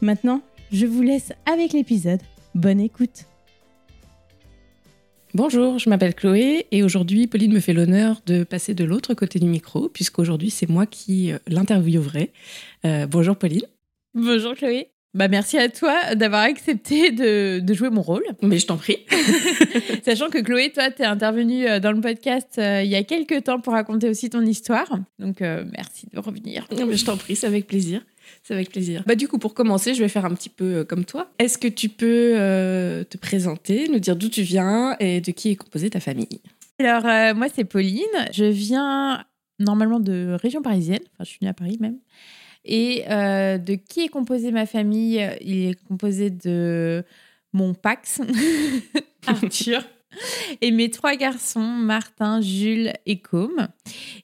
Maintenant, je vous laisse avec l'épisode. Bonne écoute. Bonjour, je m'appelle Chloé et aujourd'hui Pauline me fait l'honneur de passer de l'autre côté du micro puisqu'aujourd'hui c'est moi qui euh, l'interviewerai. Euh, bonjour Pauline. Bonjour Chloé. Bah merci à toi d'avoir accepté de, de, jouer mon rôle. Mais je t'en prie. Sachant que Chloé, toi, tu es intervenue euh, dans le podcast euh, il y a quelques temps pour raconter aussi ton histoire. Donc euh, merci de revenir. Mais je t'en prie, c'est avec plaisir. C'est avec plaisir. Bah du coup, pour commencer, je vais faire un petit peu comme toi. Est-ce que tu peux te présenter, nous dire d'où tu viens et de qui est composée ta famille? Alors moi, c'est Pauline. Je viens normalement de région parisienne. Enfin, je suis née à Paris même. Et euh, de qui est composée ma famille? Il est composé de mon Pax, Arthur, et mes trois garçons, Martin, Jules et Com.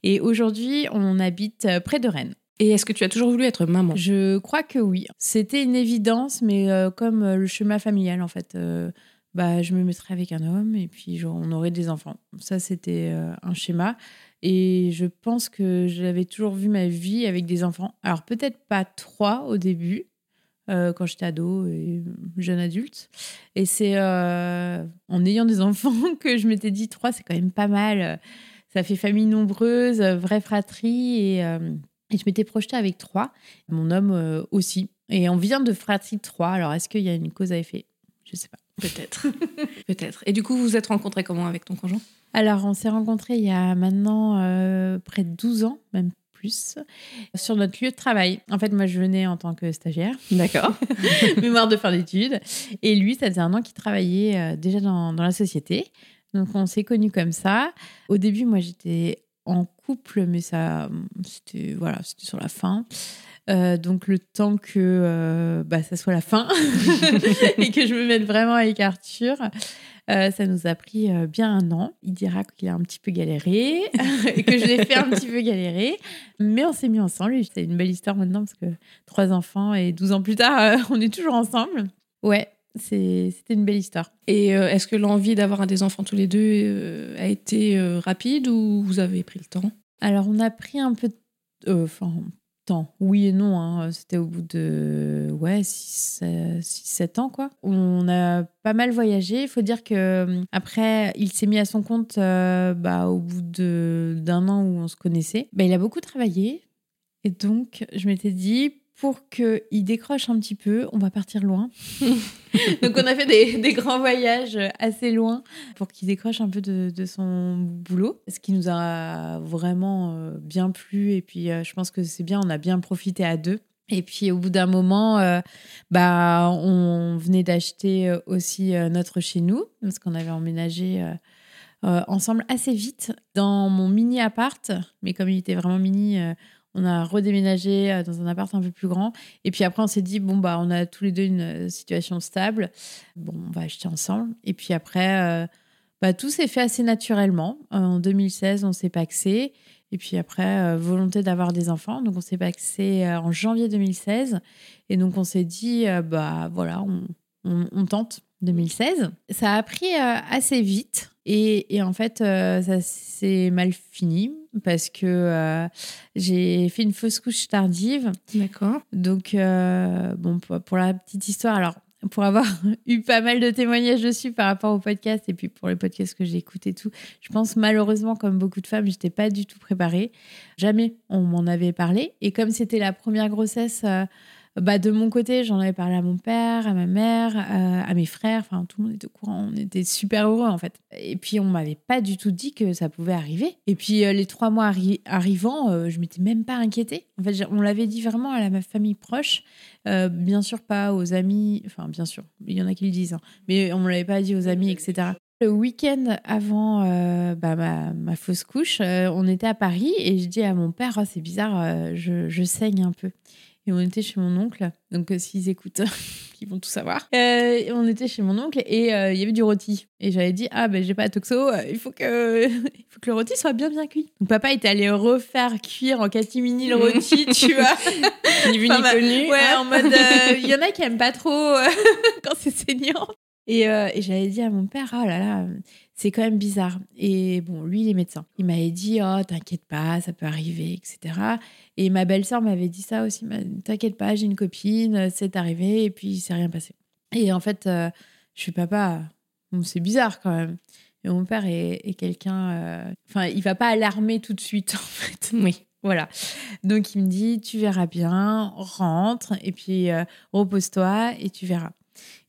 Et aujourd'hui, on habite près de Rennes. Et est-ce que tu as toujours voulu être maman? Je crois que oui. C'était une évidence, mais euh, comme le chemin familial, en fait. Euh, bah, je me mettrais avec un homme et puis on aurait des enfants. Ça, c'était un schéma. Et je pense que j'avais toujours vu ma vie avec des enfants. Alors peut-être pas trois au début, euh, quand j'étais ado et jeune adulte. Et c'est euh, en ayant des enfants que je m'étais dit trois, c'est quand même pas mal. Ça fait famille nombreuse, vraie fratrie. Et, euh, et je m'étais projetée avec trois. Mon homme aussi. Et on vient de fratrie trois. Alors est-ce qu'il y a une cause à effet? Je sais pas. Peut-être. Peut-être. Et du coup, vous vous êtes rencontrés comment avec ton conjoint? Alors, on s'est rencontrés il y a maintenant euh, près de 12 ans, même plus, sur notre lieu de travail. En fait, moi, je venais en tant que stagiaire. D'accord. Mémoire de fin d'études. Et lui, ça faisait un an qu'il travaillait euh, déjà dans, la société. Donc, on s'est connus comme ça. Au début, moi, j'étais en couple, mais ça, c'était voilà, c'était sur la fin. Euh, donc le temps que bah, ça soit la fin et que je me mette vraiment avec Arthur, euh, ça nous a pris euh, bien un an. Il dira qu'il a un petit peu galéré et que je l'ai fait un petit peu galérer. Mais on s'est mis ensemble. C'est une belle histoire maintenant parce que trois enfants et 12 ans plus tard, euh, on est toujours ensemble. Ouais, c'était une belle histoire. Et est-ce que l'envie d'avoir des enfants tous les deux a été rapide ou vous avez pris le temps? Alors, on a pris un peu. Enfin, temps. Oui et non. hein. C'était au bout de ouais 6-7 ans quoi. On a pas mal voyagé. Il faut dire que euh, après, il s'est mis à son compte euh, bah, au bout de- d'un an où on se connaissait. Bah, il a beaucoup travaillé. Et donc, je m'étais dit, pour qu'il décroche un petit peu, on va partir loin. donc, on a fait des, grands voyages assez loin pour qu'il décroche un peu de, son boulot. Ce qui nous a vraiment euh, bien plu. Et puis, euh, je pense que c'est bien, on a bien profité à deux. Et puis, au bout d'un moment, euh, bah, on venait d'acheter aussi notre chez nous, parce qu'on avait emménagé ensemble assez vite dans mon mini appart. Mais comme il était vraiment mini, on a redéménagé euh, dans un appart un peu plus grand. Et puis après, on s'est dit, bon, bah, on a tous les deux une euh, situation stable. Bon, on va acheter ensemble. Et puis après, euh, bah, tout s'est fait assez naturellement. En 2016, on s'est paxé. Et puis après, volonté d'avoir des enfants. Donc, on s'est paxé en janvier 2016. Et donc, on s'est dit, euh, bah voilà, on- on tente 2016. Ça a pris euh, assez vite. Et, et en fait, euh, ça s'est mal fini parce que euh, j'ai fait une fausse couche tardive. D'accord. Donc, euh, bon, pour, pour la petite histoire, alors, pour avoir eu pas mal de témoignages dessus par rapport au podcast et puis pour les podcasts que j'ai écoutés et tout, je pense malheureusement, comme beaucoup de femmes, j'étais pas du tout préparée. Jamais on m'en avait parlé. Et comme c'était la première grossesse, bah, de mon côté, j'en avais parlé à mon père, à ma mère, euh, à mes frères. Enfin, tout le monde était au courant. On était super heureux, en fait. Et puis, on m'avait pas du tout dit que ça pouvait arriver. Et puis, euh, les trois mois arri- arrivant, euh, je m'étais même pas inquiétée. En fait, on l'avait dit vraiment à ma famille proche. Euh, bien sûr, pas aux amis. Enfin, bien sûr, il y en a qui le disent. hein. Mais on ne l'avait pas dit aux amis, etc. Le week-end avant bah, ma, fausse couche, on était à Paris et je dis à mon père, Oh, c'est bizarre, je saigne un peu. Et on était chez mon oncle, donc euh, s'ils écoutent, ils vont tout savoir. Euh, on était chez mon oncle et euh, il y avait du rôti. Et j'avais dit, ah ben j'ai pas de toxo, euh, il faut que, il faut que le rôti soit bien bien cuit. Donc papa était allé refaire cuire en catimini le rôti, tu vois. Ni vu Enfin, ni connu. Ouais, hein. en mode. Il y en a qui aiment pas trop quand c'est saignant. Et, euh, et j'avais dit à mon père, oh là là, c'est quand même bizarre. Et bon, lui, il est médecin. Il m'avait dit, oh, t'inquiète pas, ça peut arriver, etc. Et ma belle-sœur m'avait dit ça aussi, t'inquiète pas, j'ai une copine, c'est arrivé, et puis il s'est rien passé. Et en fait, euh, je suis papa, bon, c'est bizarre quand même. Et mon père est, est quelqu'un. euh, Enfin, il va pas alarmer tout de suite, en fait. Oui. Voilà. Donc il me dit, tu verras bien, rentre et puis euh, repose-toi et tu verras.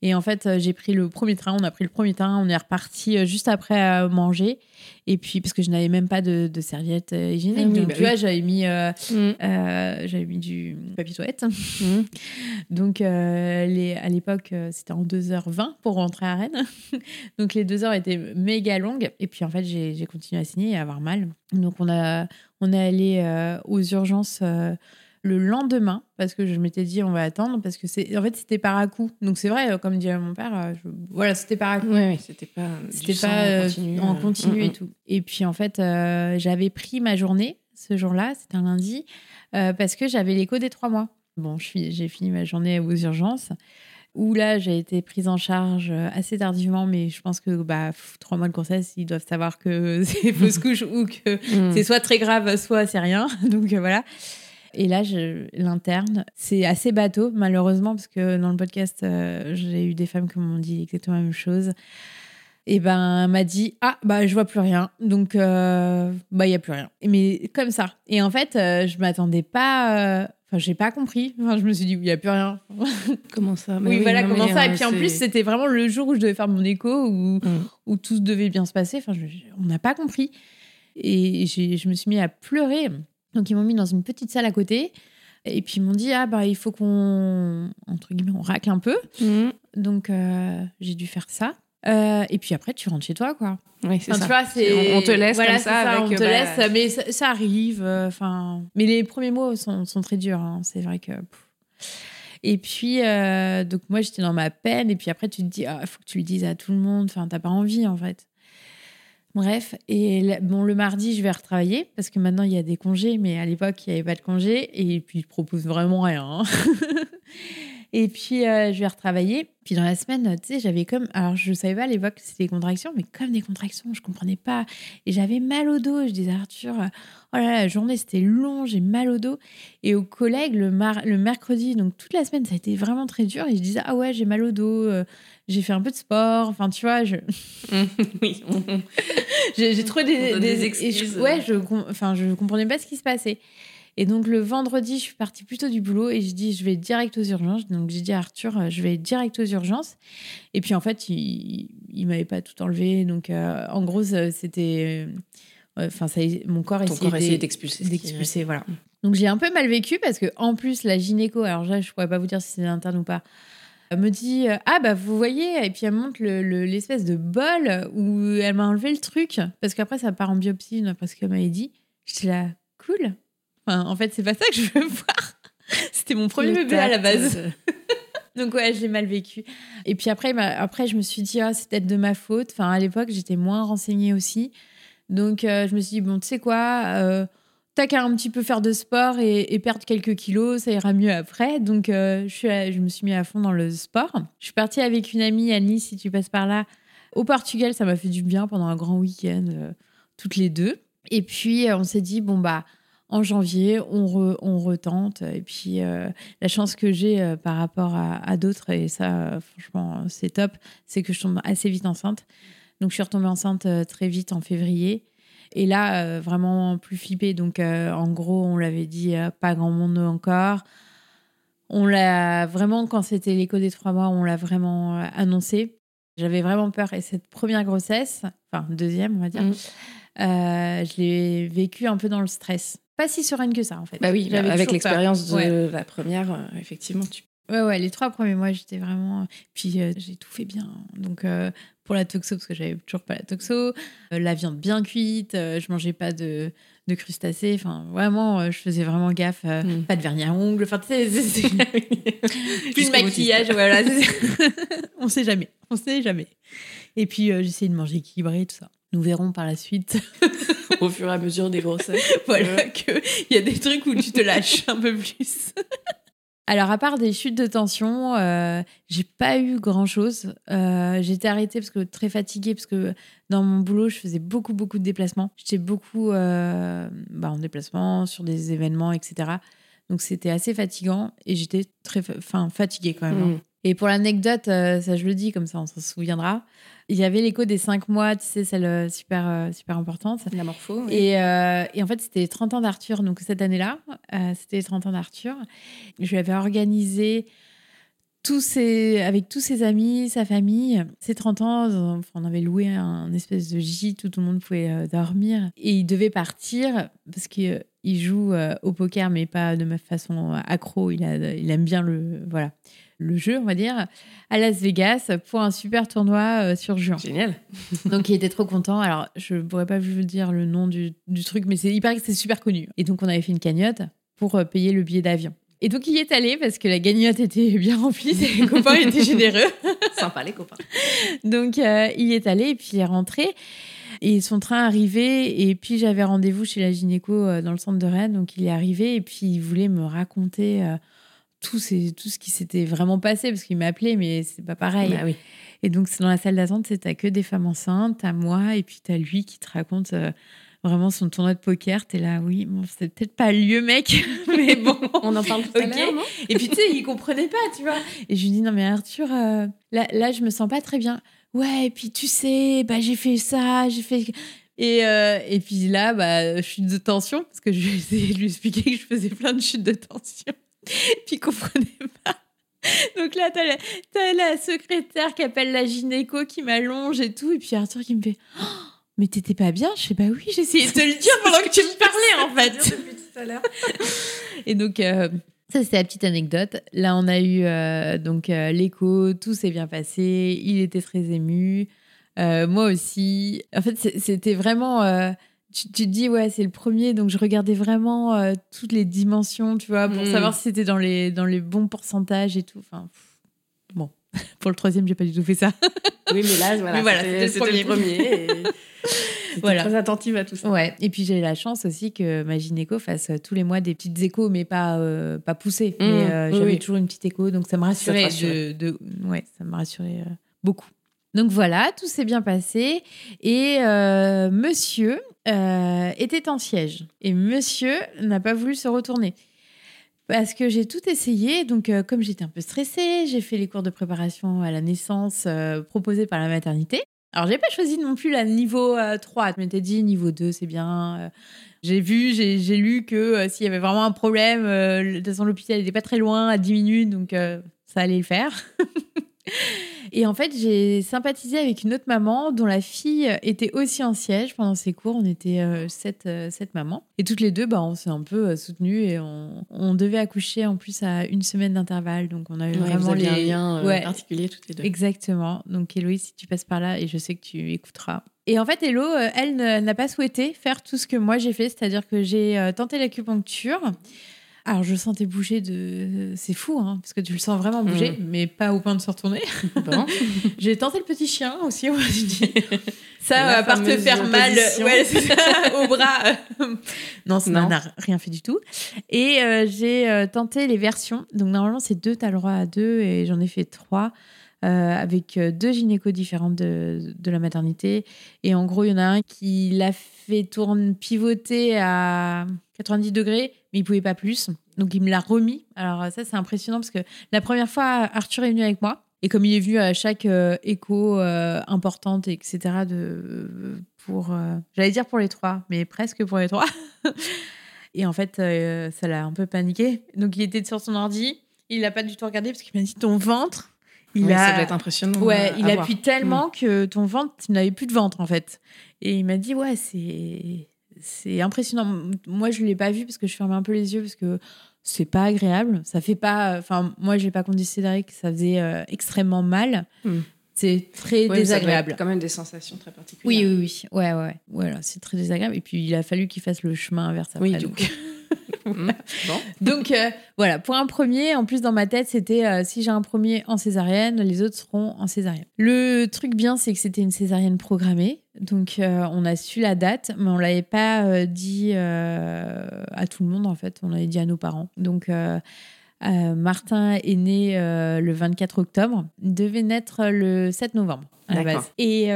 Et en fait, euh, j'ai pris le premier train, on a pris le premier train, on est reparti euh, juste après euh, manger. Et puis, parce que je n'avais même pas de, de serviette hygiénique. Ah oui, donc, bah tu oui. vois, j'avais mis, euh, Mm. euh, j'avais mis du papier toilette. Mm. Donc, euh, les, à l'époque, c'était en 2h20 pour rentrer à Rennes. Donc, les deux heures étaient méga longues. Et puis, en fait, j'ai continué à saigner et à avoir mal. Donc, on, a, on est allé aux urgences le lendemain parce que je m'étais dit, on va attendre. Parce que, c'est en fait, c'était par à coup. Donc, c'est vrai, euh, comme dirait mon père, euh, je- voilà, c'était par à coup. Ouais, ouais, c'était pas. C'était pas en euh, continu. en continu mm, et mm. tout. Et puis en fait, euh, j'avais pris ma journée ce jour-là, c'était un lundi, euh, parce que j'avais l'écho des trois mois. Bon, j'ai fini ma journée aux urgences, où là, j'ai été prise en charge assez tardivement, mais je pense que bah, trois mois de grossesse, ils doivent savoir que c'est fausse couche ou que Mm. c'est soit très grave, soit c'est rien. Donc voilà. Et là, je- l'interne, c'est assez bateau, malheureusement, parce que dans le podcast, euh, j'ai eu des femmes qui m'ont dit exactement la même chose. Et ben, m'a dit Ah, bah, je vois plus rien. Donc, euh, bah, il n'y a plus rien. Mais comme ça. Et en fait, euh, je m'attendais pas. euh, Enfin, j'ai pas compris. Enfin, je me suis dit, il n'y a plus rien. Comment ça? Oui, voilà, non, comment mais, ça. Et puis en plus, c'était vraiment le jour où je devais faire mon écho, où, Mm. où tout devait bien se passer. Enfin, je- on n'a pas compris. Et je me suis mis à pleurer. Donc, ils m'ont mis dans une petite salle à côté. Et puis, ils m'ont dit, ah, bah, il faut qu'on, entre guillemets, on racle un peu. Mm. Donc, euh, j'ai dû faire ça. Euh, et puis après, tu rentres chez toi, quoi. Oui, c'est Enfin, ça. tu vois, c'est On, on te laisse voilà, comme ça, avec. on te bah, laisse, mais ça, ça arrive. euh, mais les premiers mots sont, sont très durs. hein, c'est vrai que. Et puis, donc moi, j'étais dans ma peine. Et puis après, tu te dis, il faut que tu le dises à tout le monde. Enfin, t'as pas envie, en fait. Bref, et bon, le mardi, je vais retravailler parce que maintenant il y a des congés, mais à l'époque il n'y avait pas de congés et puis ils proposent vraiment rien. hein. Et puis, euh, je vais retravailler. Puis dans la semaine, tu sais, j'avais comme. Alors, je savais pas à l'époque que c'était des contractions, mais comme des contractions, je comprenais pas. Et j'avais mal au dos. Je disais, Arthur, oh là là, la journée, c'était long, j'ai mal au dos. Et aux collègues, le, le mercredi, donc toute la semaine, ça a été vraiment très dur. Et je disais, ah ouais, j'ai mal au dos, euh, j'ai fait un peu de sport. Enfin, tu vois, je. oui. j'ai trouvé des, des, excuses. ouais, je, enfin, je comprenais pas ce qui se passait. Et donc le vendredi, je suis partie plutôt du boulot et je dis je vais direct aux urgences. Donc j'ai dit à Arthur euh, je vais direct aux urgences. Et puis en fait, il, il m'avait pas tout enlevé. Donc euh, en gros, c'était euh, enfin ça mon corps essayait d'expulser d'expulser voilà. Donc j'ai un peu mal vécu parce que en plus la gynéco, alors là je pourrais pas vous dire si c'est interne ou pas. me dit ah bah vous voyez et puis elle montre l'espèce de bol où elle m'a enlevé le truc parce qu'après ça part en biopsie parce qu'elle m'avait dit j'étais là cool en fait, c'est pas ça que je veux voir. C'était mon premier bébé à la base. Donc ouais, j'ai mal vécu. Et puis après, bah, après je me suis dit, ah, c'est peut-être de ma faute. Enfin, à l'époque, j'étais moins renseignée aussi. Donc euh, je me suis dit, bon, tu sais quoi, euh, t'as qu'à un petit peu faire de sport et, perdre quelques kilos, ça ira mieux après. Donc euh, je, suis je me suis mis à fond dans le sport. Je suis partie avec une amie, Annie, si tu passes par là, au Portugal. Ça m'a fait du bien pendant un grand week-end, toutes les deux. Et puis on s'est dit, bon, bah en janvier, on, on retente. Et puis, euh, la chance que j'ai euh, par rapport à, d'autres, et ça, franchement, c'est top, c'est que je tombe assez vite enceinte. Donc, je suis retombée enceinte euh, très vite en février. Et là, vraiment plus flippée. Donc, en gros, on l'avait dit, pas grand monde encore. On l'a vraiment, quand c'était l'écho des trois mois, on l'a vraiment annoncé. J'avais vraiment peur. Et cette première grossesse, enfin, deuxième, on va dire, mmh. Je l'ai vécu un peu dans le stress pas si sereine que ça en fait. Bah oui, avec l'expérience de la première, euh, effectivement, tu. Ouais, ouais, les trois premiers mois, j'étais vraiment. Puis euh, j'ai tout fait bien. Donc euh, pour la toxo, parce que j'avais toujours pas la toxo, la viande bien cuite, je mangeais pas de, de crustacés. Enfin, vraiment, je faisais vraiment gaffe. Hmm. Pas de vernis à ongles. Enfin, tu sais, plus de maquillage, voilà. on sait jamais. On sait jamais. Et puis j'essayais de manger équilibré, tout ça. Nous verrons par la suite. Au fur et à mesure des grossesses. voilà, qu'il y a des trucs où tu te lâches un peu plus. Alors, à part des chutes de tension, euh, j'ai pas eu grand chose. Euh, J'étais arrêtée parce que très fatiguée, parce que dans mon boulot, je faisais beaucoup, beaucoup de déplacements. J'étais beaucoup euh, bah, en déplacement, sur des événements, etc. Donc, c'était assez fatigant et j'étais très enfin, fatiguée quand même. Hein. Mm. Et pour l'anecdote, ça je le dis, comme ça on s'en souviendra. Il y avait l'écho des cinq mois, tu sais, celle euh, super, euh, super importante. La morpho. Et, et, en fait, c'était les 30 ans d'Arthur. Donc cette année-là, c'était les 30 ans d'Arthur. Je lui avais organisé tous ses, avec tous ses amis, sa famille. Ses 30 ans, on avait loué un espèce de gîte où tout le monde pouvait dormir. Et il devait partir parce qu'il joue au poker, mais pas de ma façon accro. Il, a, il aime bien le. Voilà le jeu, on va dire, à Las Vegas pour un super tournoi euh, sur juin. Génial. donc il était trop content. Alors je pourrais pas vous dire le nom du, truc, mais il paraît que c'est super connu. Et donc on avait fait une cagnotte pour euh, payer le billet d'avion. Et donc il y est allé parce que la cagnotte était bien remplie, ses copains étaient généreux. Sympa les copains. Donc euh, il y est allé et puis il est rentré. Et son train arrivait, et puis j'avais rendez-vous chez la gynéco dans le centre de Rennes, donc il est arrivé, et puis il voulait me raconter tout, tout ce qui s'était vraiment passé, parce qu'il m'a appelé, mais c'est pas pareil. Bah oui. Et donc, dans la salle d'attente, c'est t'as que des femmes enceintes, t'as moi, et puis t'as lui qui te raconte euh, vraiment son tournoi de poker. T'es là, oui, bon, c'est peut-être pas le lieu, mec, mais bon. On en parle tout à l'heure, Et puis, tu sais, il comprenait pas, tu vois. Et je lui dis, non, mais Arthur, euh, là, là, je me sens pas très bien. Ouais, et puis tu sais, bah, j'ai fait ça, j'ai fait. Et, euh, et puis là, bah, chute de tension, parce que je lui ai de lui expliquer que je faisais plein de chutes de tension. Puis comprenait pas. Donc là, t'as la, la secrétaire qui appelle la gynéco qui m'allonge et tout. Et puis Arthur qui me fait oh, Mais t'étais pas bien? Je sais pas, oui, j'ai essayé de te le dire pendant que tu me parlais en fait. tout à l'heure. et donc, euh, ça, c'était la petite anecdote. Là, on a eu euh, donc euh, l'écho, tout s'est bien passé. Il était très ému. moi aussi. En fait, c'était vraiment tu, te dis, ouais, c'est le premier, donc je regardais vraiment euh, toutes les dimensions, tu vois, pour mm. savoir si c'était dans les, dans les bons pourcentages et tout. Enfin, bon, pour le troisième, j'ai pas du tout fait ça. oui, mais là, voilà, c'était le premier. voilà. très attentive à tout ça. Ouais. Et puis j'ai la chance aussi que ma gynéco fasse tous les mois des petites échos, mais pas, pas poussées. Mmh. mais j'avais toujours une petite écho, donc ça me rassurait. De, ouais, ça me rassurait beaucoup. Donc voilà, tout s'est bien passé. Et euh, monsieur euh, était en siège. Et monsieur n'a pas voulu se retourner. Parce que j'ai tout essayé. Donc, euh, comme j'étais un peu stressée, j'ai fait les cours de préparation à la naissance proposés par la maternité. Alors, j'ai pas choisi non plus la niveau 3. Je m'étais dit niveau 2, c'est bien. J'ai vu, j'ai lu que s'il y avait vraiment un problème, de toute façon, l'hôpital n'était pas très loin, à 10 minutes, donc ça allait le faire. Et en fait, j'ai sympathisé avec une autre maman dont la fille était aussi en siège pendant ses cours. On était euh, euh, sept, mamans. Et toutes les deux, bah, on s'est un peu euh, soutenues et on, devait accoucher en plus à une semaine d'intervalle. Donc on avait vraiment les liens particuliers toutes les deux. Exactement. Donc Héloïse, si tu passes par là, et je sais que tu écouteras. Et en fait, Hello, elle n'a pas souhaité faire tout ce que moi j'ai fait, c'est-à-dire que j'ai tenté l'acupuncture. Alors, je sentais bouger de. C'est fou, hein, parce que tu le sens vraiment bouger, mm. mais pas au point de se retourner. Bon. J'ai tenté le petit chien aussi, on dit. Ça, à part te faire mal ouais, au bras. non, ça n'a rien fait du tout. Et euh, j'ai euh, tenté les versions. Donc, normalement, c'est deux, tu as le droit à deux, et j'en ai fait trois. Euh, avec deux gynécos différentes de, de, la maternité. Et en gros, il y en a un qui l'a fait tourner, pivoter à 90 degrés, mais il pouvait pas plus. Donc il me l'a remis. Alors ça, c'est impressionnant parce que la première fois, Arthur est venu avec moi. Et comme il est venu à chaque euh, écho euh, importante, etc., de, pour, euh, j'allais dire pour les trois, mais presque pour les trois. et en fait, ça l'a un peu paniqué. Donc il était sur son ordi, il l'a pas du tout regardé parce qu'il m'a dit ton ventre. Il a... Ça doit être impressionnant. Ouais, il appuie tellement mm. que ton ventre, tu n'avais plus de ventre en fait. Et il m'a dit ouais, c'est c'est impressionnant. Moi, je ne l'ai pas vu parce que je fermais un peu les yeux parce que c'est pas agréable. Ça fait pas. Enfin, moi, j'ai pas considéré que ça faisait euh, extrêmement mal. Hmm. C'est très désagréable. Ça quand même des sensations très particulières. Oui, oui, oui. Ouais, ouais. Voilà, c'est très désagréable. Et puis, il a fallu qu'il fasse le chemin inverse après. Oui, donc. Hmm. Donc euh, voilà, pour un premier, en plus dans ma tête, c'était euh, si j'ai un premier en césarienne, les autres seront en césarienne. Le truc bien, c'est que c'était une césarienne programmée. Donc, euh, on a su la date, mais on l'avait pas dit à tout le monde, en fait. On l'avait dit à nos parents. Donc, Martin est né le 24 octobre. Il devait naître le 7 novembre, à la base. Et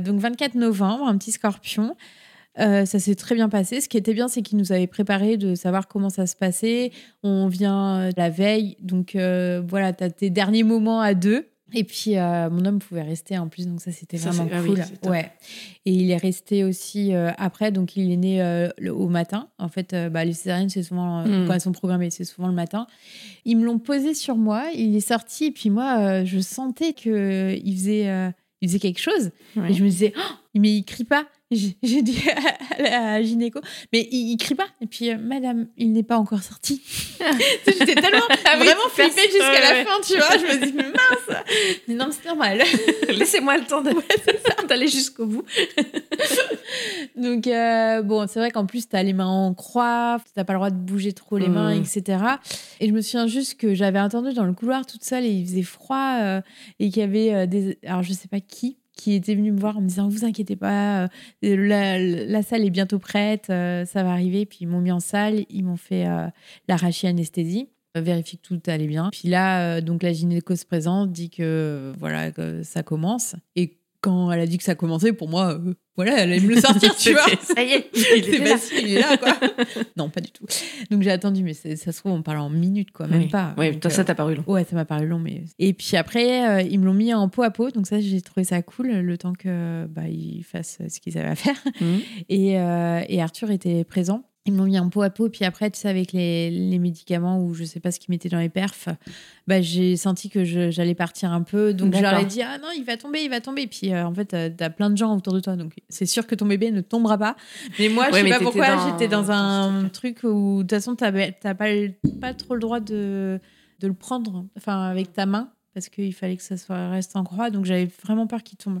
donc, 24 novembre, un petit scorpion. Ça s'est très bien passé. Ce qui était bien, c'est qu'il nous avait préparé de savoir comment ça se passait. On vient la veille, donc voilà, tu as tes derniers moments à deux. Et puis, euh, mon homme pouvait rester en plus, donc ça, c'était vraiment ah cool. ouais. Et il est resté aussi euh, après, donc il est né euh, au matin. En fait, bah, les césariennes, c'est souvent, hmm. quand elles sont programmées, c'est souvent le matin. Ils me l'ont posé sur moi, il est sorti, et puis moi, je sentais qu'il faisait, il faisait quelque chose. Et je me disais, oh, mais il crie pas. J'ai dit à la gynéco, mais il, crie pas. Et puis, euh, madame, il n'est pas encore sorti. J'étais tellement ah vraiment flippée jusqu'à la fin, tu vois. Je me dis, mince. Mais non, c'est normal. Laissez-moi le temps d'aller jusqu'au bout. Donc, euh, bon, c'est vrai qu'en plus, tu as les mains en croix, tu n'as pas le droit de bouger trop les mains, mmh. etc. Et je me souviens juste que j'avais attendu dans le couloir toute seule et il faisait froid euh, et qu'il y avait des. Alors, je sais pas qui, qui était venu me voir en me disant vous inquiétez pas euh, la, salle est bientôt prête euh, ça va arriver. Puis ils m'ont mis en salle ils m'ont fait euh, l'arraché anesthésie. Vérifie que tout allait bien. Puis là donc la gynéco se présente dit que voilà que ça commence. Et quand elle a dit que ça commençait, pour moi, euh, voilà, elle allait me le sortir, tu vois. Ça y est, il est, là. il est là, quoi. non, pas du tout. Donc j'ai attendu, mais ça se trouve, on parle en minutes, quoi, même pas. Oui, toi, ça t'a paru long. Ouais, ça m'a paru long, mais. Et puis après, euh, ils me l'ont mis en peau à peau, donc ça, j'ai trouvé ça cool, le temps que bah, ils fassent ce qu'ils avaient à faire. Mhm. Et, euh, et Arthur était présent. Ils m'ont mis en peau à peau. Puis après, tu sais, avec les, les médicaments ou je sais pas ce qu'ils mettaient dans les perfs, bah, j'ai senti que j'allais partir un peu. Donc je leur ai dit, ah non, il va tomber, il va tomber. Puis euh, en fait, tu as plein de gens autour de toi. Donc c'est sûr que ton bébé ne tombera pas. Mais moi, je sais pas pourquoi, j'étais dans un truc où de toute façon, tu n'as pas, pas trop le droit de, de le prendre enfin, avec ta main parce qu'il fallait que ça soit, reste en croix. Donc j'avais vraiment peur qu'il tombe.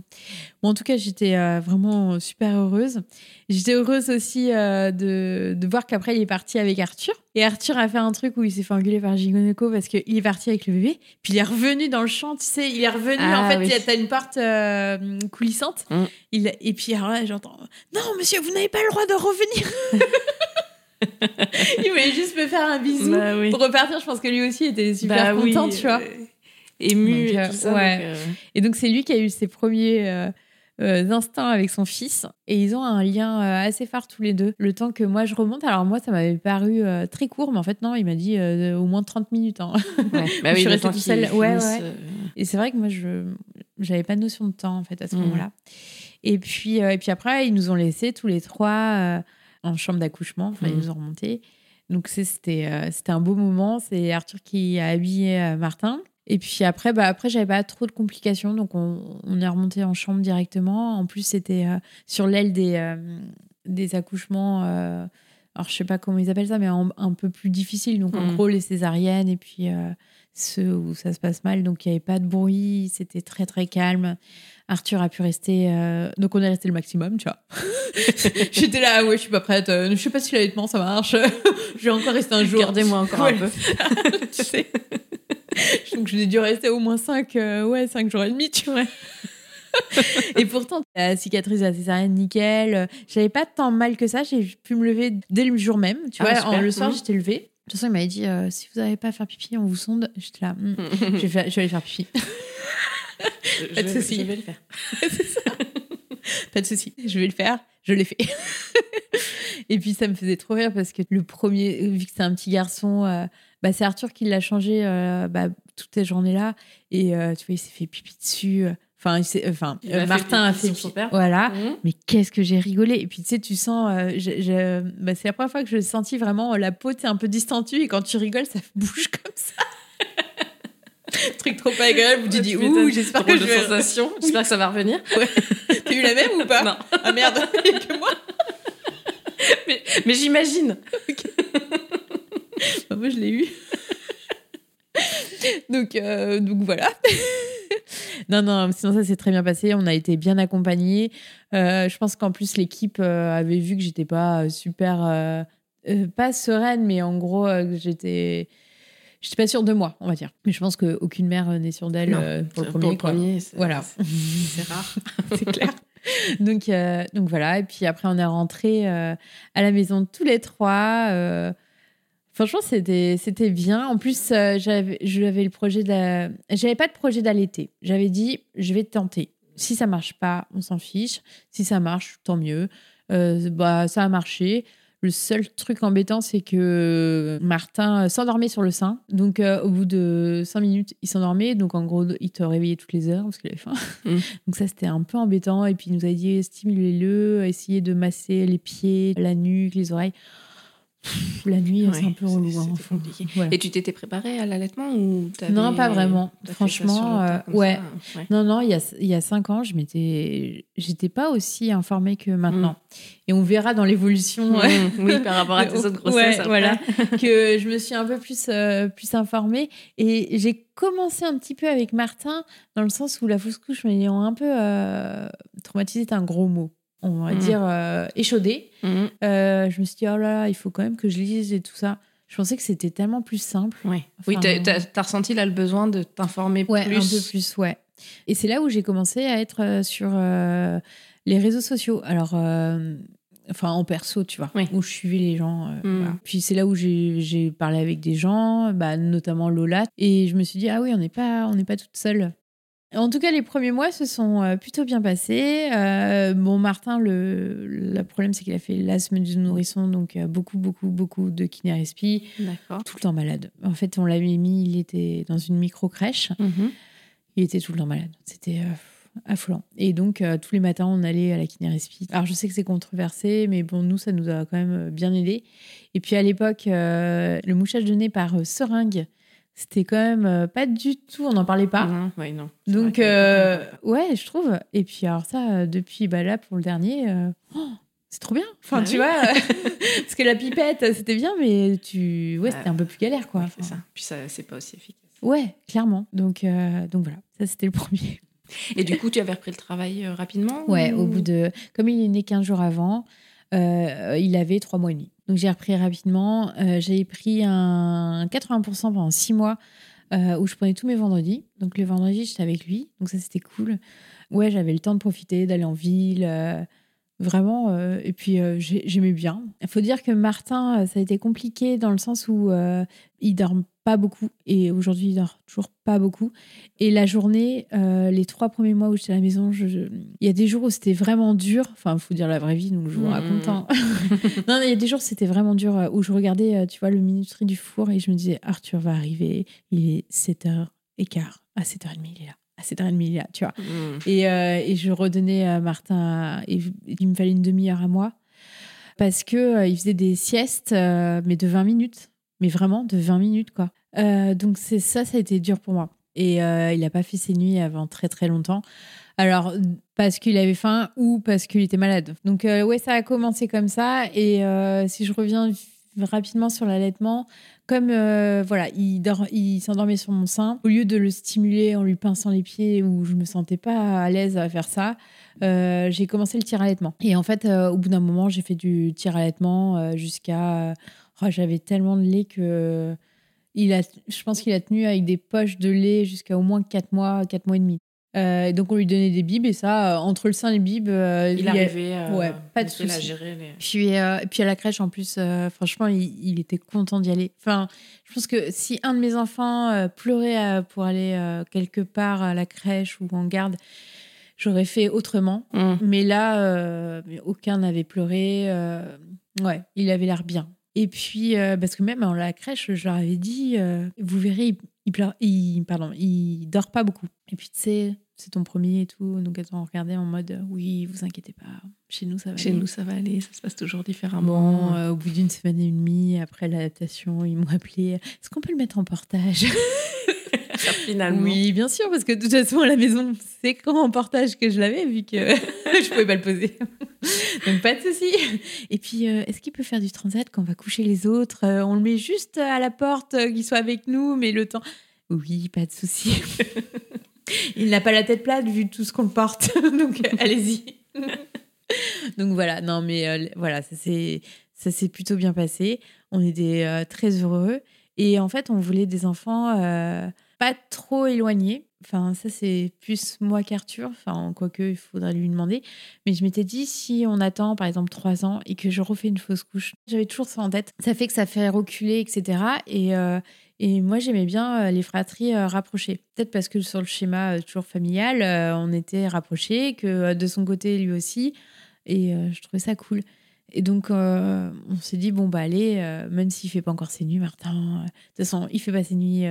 Bon, en tout cas, j'étais euh, vraiment super heureuse. J'étais heureuse aussi euh, de, de voir qu'après, il est parti avec Arthur. Et Arthur a fait un truc où il s'est fait engueuler par Gigoneco parce qu'il est parti avec le bébé. Puis il est revenu dans le champ, tu sais. Il est revenu. Ah, en fait, oui. il y a- t'as une porte euh, coulissante. Mm. Il, et puis alors là, j'entends Non, monsieur, vous n'avez pas le droit de revenir. il voulait juste me faire un bisou Bah oui. pour repartir. Je pense que lui aussi était super Bah oui, content, tu vois. Ému Donc, et euh, tout ça. ouais. donc, euh, Et donc, c'est lui qui a eu ses premiers euh, euh, instincts avec son fils. Et ils ont un lien euh, assez phare tous les deux. Le temps que moi, je remonte. Alors, moi, ça m'avait paru euh, très court, mais en fait, non, il m'a dit au moins 30 minutes. hein. ouais. Bah Je suis restée toute seule. Ouais, finisse, ouais. Et c'est vrai que moi, je j'avais pas de notion de temps, en fait, à ce Mhm. moment-là. Et puis, et puis après, ils nous ont laissés tous les trois en chambre d'accouchement. Enfin, ils Mhm. nous ont remontés. Donc, c'était c'était un beau moment. C'est Arthur qui a habillé Martin. Et puis après, bah, après j'avais pas trop de complications. Donc, on, on est remonté en chambre directement. En plus, c'était euh, sur l'aile des, euh, des accouchements. euh, alors, je sais pas comment ils appellent ça, mais un, un peu plus difficile. Donc, en Mhm. gros, les césariennes et puis ceux où ça se passe mal. Donc, il n'y avait pas de bruit. C'était très, très calme. Arthur a pu rester. euh, Donc, on est resté le maximum, tu vois. J'étais là, ouais, je suis pas prête. euh, Je sais pas si l'allaitement ça marche. je vais encore rester un jour. Gardez-moi encore Ouais, un peu. tu sais. Donc, j'ai dû rester au moins 5 ouais, cinq jours et demi, tu vois. et pourtant, la cicatrice de la césarienne, nickel. J'avais pas tant mal que ça. J'ai pu me lever dès le jour même. Tu Ah, vois, en- le soir, Mhm. j'étais levée. De toute façon, il m'avait dit euh, si vous n'avez pas à faire pipi, on vous sonde. J'étais là, Hmm, je, vais je vais aller faire pipi. Pas de souci. je vais le faire. Pas de souci, je vais le faire. Je l'ai fait. et puis ça me faisait trop rire parce que le premier, vu que c'est un petit garçon, euh, bah, c'est Arthur qui l'a changé euh, bah, toutes ces journées-là. Et euh, tu vois, il s'est fait pipi dessus. Enfin, enfin euh, Martin a fait son père. Voilà. Mhm. Mais qu'est-ce que j'ai rigolé. Et puis tu sais, tu sens. euh, je- je- bah, c'est la première fois que je sentis vraiment la peau, sais, un peu distendue. Et quand tu rigoles, ça bouge comme ça. Truc trop pas agréable où tu dis Ouh, j'espère que je vais. sensation. J'espère que ça va revenir. T'as eu la même ou pas Non. Ah merde, que moi. Mais, mais j'imagine. Bah, moi, je l'ai eu. donc, euh, donc voilà. non, non, sinon ça s'est très bien passé. On a été bien accompagnés. Euh, je pense qu'en plus, l'équipe euh, avait vu que j'étais pas super. euh, pas sereine, mais en gros, que j'étais. J'étais pas sûre de moi, on va dire. Mais je pense qu'aucune mère euh, n'est sûre d'elle euh, pour le premier. quoi. c'est- Voilà. c'est- rare. c'est clair. donc, euh, donc voilà, et puis après on est rentré euh, à la maison tous les trois. franchement, c'était c'était bien. En plus, j'avais j'avais le projet de, j'avais pas de projet d'allaiter. J'avais dit, je vais tenter. Si ça marche pas, on s'en fiche. Si ça marche, tant mieux. Bah ça a marché. Le seul truc embêtant, c'est que Martin euh, s'endormait sur le sein. Donc, euh, au bout de cinq minutes, il s'endormait. Donc, en gros, il te réveillait toutes les heures parce qu'il avait faim. Mm. Donc, ça, c'était un peu embêtant. Et puis, il nous a dit stimulez-le, essayez de masser les pieds, la nuque, les oreilles. Pff, la nuit, Ouais, c'est un peu relou. hein. compliqué. Ouais. Et tu t'étais préparée à l'allaitement ou Non, pas vraiment. Franchement, euh, ouais. ça Ouais. Non, non, il y a, il y a cinq ans, je m'étais, j'étais pas aussi informée que maintenant. Et on verra dans l'évolution. euh, oui, par rapport à tes autres grossesses. Voilà. que je me suis un peu plus, euh, plus informée. Et j'ai commencé un petit peu avec Martin, dans le sens où la fausse couche m'ayant un peu euh, traumatisée, c'est un gros mot. On va Mhm. dire euh, échaudée. Mhm. Euh, je me suis dit, oh là là, il faut quand même que je lise et tout ça. Je pensais que c'était tellement plus simple. Ouais. Enfin, oui, t'as- t'as t'as ressenti là le besoin de t'informer Ouais, plus. un peu plus, ouais. Et c'est là où j'ai commencé à être euh, sur euh, les réseaux sociaux. Alors, enfin, en perso, tu vois, Oui. où je suivais les gens. euh, Mm. voilà. Puis c'est là où j'ai j'ai parlé avec des gens, bah, notamment Lola. Et je me suis dit, ah oui, on n'est pas, on n'est pas toute seule. En tout cas, les premiers mois se sont euh, plutôt bien passés. Euh, bon, Martin, le, le problème, c'est qu'il a fait l'asthme du nourrisson, donc euh, beaucoup, beaucoup, beaucoup de kinérespi, D'accord. tout le temps malade. En fait, on l'avait mis, il était dans une micro-crèche. Mhm. Il était tout le temps malade. C'était euh, affolant. Et donc, euh, tous les matins, on allait à la kinérespi. Alors, je sais que c'est controversé, mais bon, nous, ça nous a quand même bien aidé. Et puis, à l'époque, le mouchage de nez par seringue, c'était quand même euh, pas du tout, on n'en parlait pas. Non, ouais, non. C'est Donc, euh, ouais, je trouve. Et puis, alors, ça, euh, depuis bah, là, pour le dernier, euh, oh, c'est trop bien. Enfin, Bah tu oui. vois, parce que la pipette, c'était bien, mais tu... ouais, Bah, c'était un peu plus galère, quoi. Ouais, c'est Enfin, ça. Puis ça, c'est pas aussi efficace. Ouais, clairement. Donc, euh, donc voilà, ça c'était le premier. Et du coup, tu avais repris le travail rapidement Ouais, ou- au bout de. Comme il est né 15 jours avant, il avait 3 mois et demi. Donc j'ai repris rapidement. Euh, j'ai pris un 80% pendant 6 mois euh, où je prenais tous mes vendredis. Donc le vendredi, j'étais avec lui. Donc ça, c'était cool. Ouais, j'avais le temps de profiter, d'aller en ville. Vraiment. euh, et puis euh, j'ai- j'aimais bien. Il faut dire que Martin, euh, ça a été compliqué dans le sens où euh, il dort pas beaucoup. Et aujourd'hui, il dort toujours pas beaucoup. Et la journée, euh, les trois premiers mois où j'étais à la maison, je- je- il y a des jours où c'était vraiment dur. Enfin, il faut dire la vraie vie, donc je vous Mhm. raconte. hein. non, mais il y a des jours où c'était vraiment dur, euh, où je regardais, euh, tu vois, le minuterie du four et je me disais, Arthur va arriver, il est 7h15. À 7h30, il est là. À 7h30, il est là, tu vois. Mm. Et, euh, et je redonnais à Martin, et il me fallait une demi-heure à moi, parce que euh, il faisait des siestes, euh, mais de 20 minutes. Mais vraiment, de 20 minutes, quoi. Euh, donc c'est ça, ça a été dur pour moi. Et euh, il n'a pas fait ses nuits avant très très longtemps. Alors, parce qu'il avait faim ou parce qu'il était malade. Donc, euh, ouais, ça a commencé comme ça. Et euh, si je reviens rapidement sur l'allaitement, comme euh, voilà, il, il s'endormait sur mon sein, au lieu de le stimuler en lui pinçant les pieds où je me sentais pas à l'aise à faire ça, euh, j'ai commencé le tir allaitement. Et en fait, euh, au bout d'un moment, j'ai fait du tir allaitement jusqu'à. oh, J'avais tellement de lait que. Il a, je pense qu'il a tenu avec des poches de lait jusqu'à au moins 4 mois, 4 mois et demi. Euh, donc, on lui donnait des bibes et ça, euh, entre le sein et les bibes, euh, Il y a- arrivait euh, ouais, pas de souci. gérer les... puis, euh, puis à la crèche, en plus, euh, franchement, il, il était content d'y aller. Enfin, je pense que si un de mes enfants euh, pleurait euh, pour aller euh, quelque part à la crèche ou en garde, j'aurais fait autrement. Mm. Mais là, euh, aucun n'avait pleuré. euh, ouais, il avait l'air bien. Et puis, euh, parce que même à la crèche, je leur avais dit, euh, vous verrez, il, pleure, il, pardon, il dort pas beaucoup. Et puis, tu sais, c'est ton premier et tout. Donc, elles ont regardé en mode, euh, oui, vous inquiétez pas, chez nous, ça va Chez aller. nous, ça va aller, ça se passe toujours différemment. Bon, euh, au bout d'une semaine et demie, après l'adaptation, ils m'ont appelé. Est-ce qu'on peut le mettre en portage? Oui, bien sûr, parce que de toute façon, à la maison, c'est quand en portage que je l'avais, vu que je pouvais pas le poser. Donc, pas de souci. Et puis, euh, est-ce qu'il peut faire du transat quand on va coucher les autres? Euh, On le met juste à la porte, euh, qu'il soit avec nous, mais le temps. Oui, pas de souci. Il n'a pas la tête plate vu tout ce qu'on le porte. Donc, allez-y. Donc, voilà. Non, mais voilà, ça s'est ça s'est plutôt bien passé. On était très heureux. Et en fait, on voulait des enfants pas trop éloignés. Enfin, ça, c'est plus moi qu'Arthur. Enfin, quoique, il faudrait lui demander. Mais je m'étais dit, si on attend, par exemple, trois ans et que je refais une fausse couche, j'avais toujours ça en tête. Ça fait que ça fait reculer, etc. Et, euh, et moi, j'aimais bien euh, les fratries euh, rapprochées. Peut-être parce que sur le schéma toujours familial, on était rapprochés, que de son côté, lui aussi. Et je trouvais ça cool. Et donc, on s'est dit, bon, bah, allez, même s'il fait pas encore ses nuits, Martin, de toute façon, il fait pas ses nuits.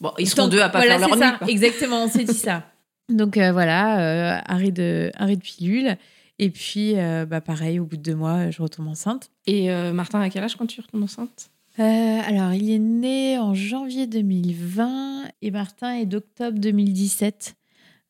Bon, ils seront deux à pas voilà, faire leur nuit. ça. Exactement, on s'est dit ça. Donc euh, voilà, euh, arrêt, de, arrêt de pilule. Et puis, euh, bah, pareil, au bout de deux mois, je retombe enceinte. Et euh, Martin, à quel âge quand tu retombes enceinte? Euh, alors, il est né en janvier 2020 et Martin est d'octobre 2017.